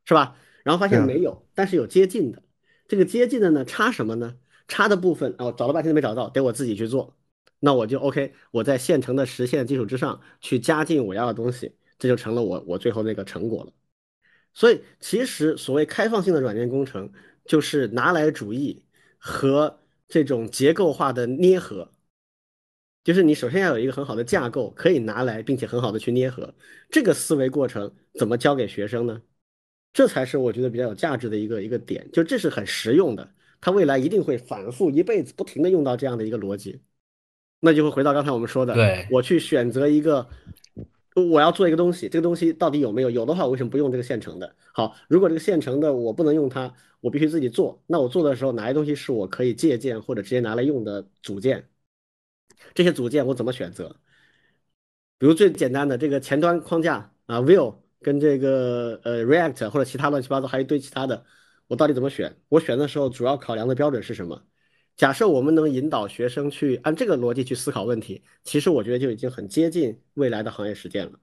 是吧？然后发现没有，但是有接近的，这个接近的呢，差什么呢？差的部分哦，找了半天都没找到，得我自己去做。那我就 OK，我在现成的实现基础之上去加进我要的东西，这就成了我我最后那个成果了。所以其实所谓开放性的软件工程，就是拿来主义和这种结构化的捏合，就是你首先要有一个很好的架构，可以拿来并且很好的去捏合。这个思维过程怎么教给学生呢？这才是我觉得比较有价值的一个一个点，就这是很实用的，他未来一定会反复一辈子不停的用到这样的一个逻辑。那就会回到刚才我们说的，对我去选择一个，我要做一个东西，这个东西到底有没有？有的话，我为什么不用这个现成的？好，如果这个现成的我不能用它，我必须自己做。那我做的时候，哪些东西是我可以借鉴或者直接拿来用的组件？这些组件我怎么选择？比如最简单的这个前端框架啊，Vue 跟这个呃 React 或者其他乱七八糟还一堆其他的，我到底怎么选？我选的时候主要考量的标准是什么？假设我们能引导学生去按这个逻辑去思考问题，其实我觉得就已经很接近未来的行业实践了。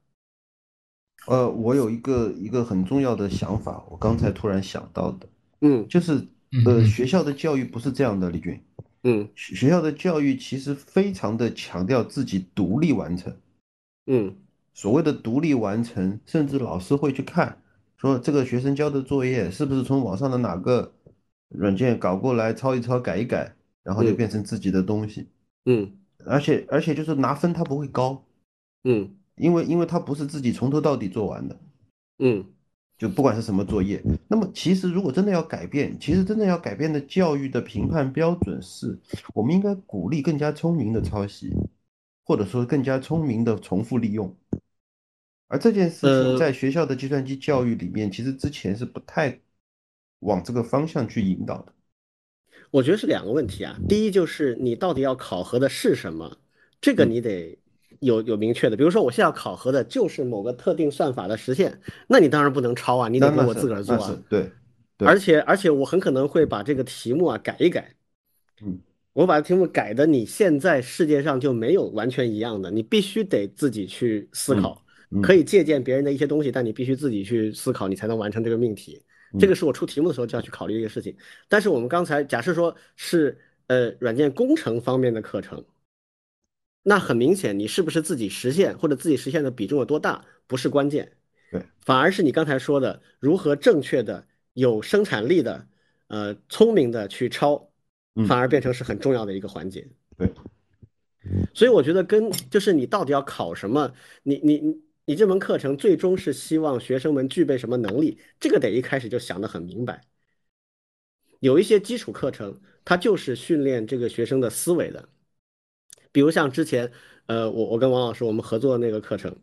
呃，我有一个一个很重要的想法，我刚才突然想到的，嗯，就是呃，学校的教育不是这样的，李军，嗯，学校的教育其实非常的强调自己独立完成，嗯，所谓的独立完成，甚至老师会去看，说这个学生交的作业是不是从网上的哪个软件搞过来抄一抄改一改。然后就变成自己的东西，嗯，而且而且就是拿分它不会高，嗯，因为因为它不是自己从头到底做完的，嗯，就不管是什么作业，那么其实如果真的要改变，其实真的要改变的教育的评判标准是，我们应该鼓励更加聪明的抄袭，或者说更加聪明的重复利用，而这件事情在学校的计算机教育里面，其实之前是不太往这个方向去引导的。我觉得是两个问题啊。第一就是你到底要考核的是什么，这个你得有有明确的。比如说我现在要考核的就是某个特定算法的实现，那你当然不能抄啊，你得给我自个儿做啊。对，而且而且我很可能会把这个题目啊改一改。嗯，我把题目改的你现在世界上就没有完全一样的，你必须得自己去思考。可以借鉴别人的一些东西，但你必须自己去思考，你才能完成这个命题。这个是我出题目的时候就要去考虑一个事情。但是我们刚才假设说是呃软件工程方面的课程，那很明显你是不是自己实现或者自己实现的比重有多大不是关键，对，反而是你刚才说的如何正确的、有生产力的、呃聪明的去抄，反而变成是很重要的一个环节。对，所以我觉得跟就是你到底要考什么，你你你。你这门课程最终是希望学生们具备什么能力？这个得一开始就想得很明白。有一些基础课程，它就是训练这个学生的思维的。比如像之前，呃，我我跟王老师我们合作的那个课程，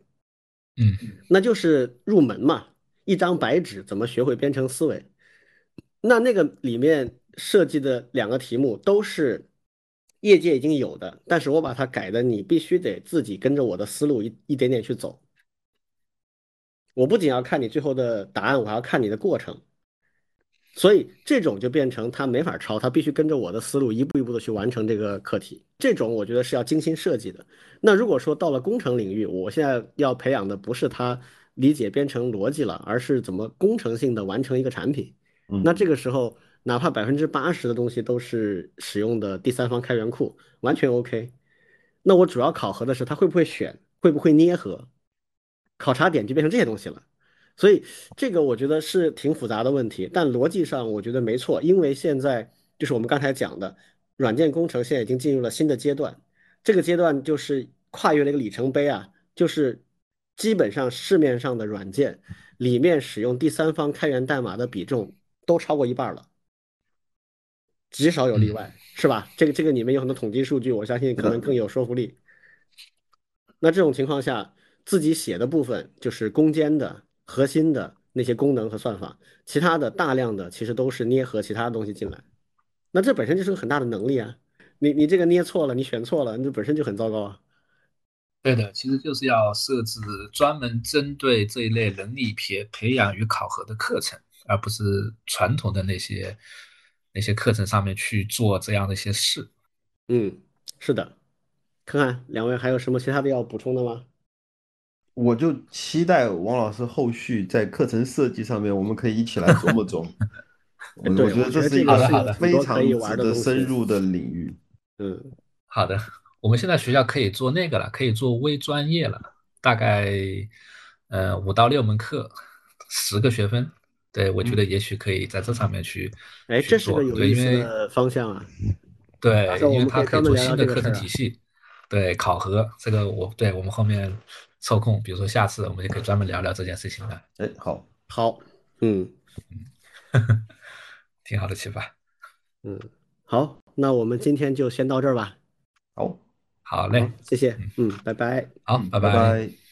嗯，那就是入门嘛，一张白纸怎么学会编程思维。那那个里面设计的两个题目都是业界已经有的，但是我把它改的，你必须得自己跟着我的思路一一点点去走。我不仅要看你最后的答案，我还要看你的过程，所以这种就变成他没法抄，他必须跟着我的思路一步一步的去完成这个课题。这种我觉得是要精心设计的。那如果说到了工程领域，我现在要培养的不是他理解编程逻辑了，而是怎么工程性的完成一个产品。那这个时候，哪怕百分之八十的东西都是使用的第三方开源库，完全 OK。那我主要考核的是他会不会选，会不会捏合。考察点就变成这些东西了，所以这个我觉得是挺复杂的问题，但逻辑上我觉得没错，因为现在就是我们刚才讲的，软件工程现在已经进入了新的阶段，这个阶段就是跨越了一个里程碑啊，就是基本上市面上的软件里面使用第三方开源代码的比重都超过一半了，极少有例外，是吧？这个这个你们有很多统计数据，我相信可能更有说服力。那这种情况下。自己写的部分就是攻坚的核心的那些功能和算法，其他的大量的其实都是捏合其他东西进来，那这本身就是个很大的能力啊！你你这个捏错了，你选错了，你这本身就很糟糕啊。对的，其实就是要设置专门针对这一类能力培培养与考核的课程，而不是传统的那些那些课程上面去做这样的一些事。嗯，是的。看看两位还有什么其他的要补充的吗？我就期待王老师后续在课程设计上面，我们可以一起来琢磨琢磨。我我觉得这是一个非常值得深入的领域。嗯，好的，我们现在学校可以做那个了，可以做微专业了，大概呃五到六门课，十个学分。对，我觉得也许可以在这上面去。哎，这是个有意思的方向啊。对，因为它可以做新的课程体系。对，考核这个，我对我们后面。抽空，比如说下次我们就可以专门聊聊这件事情了。哎，好，好，嗯嗯，挺好的启发。嗯，好，那我们今天就先到这儿吧。好，好嘞，谢谢。嗯，拜拜。好，拜拜。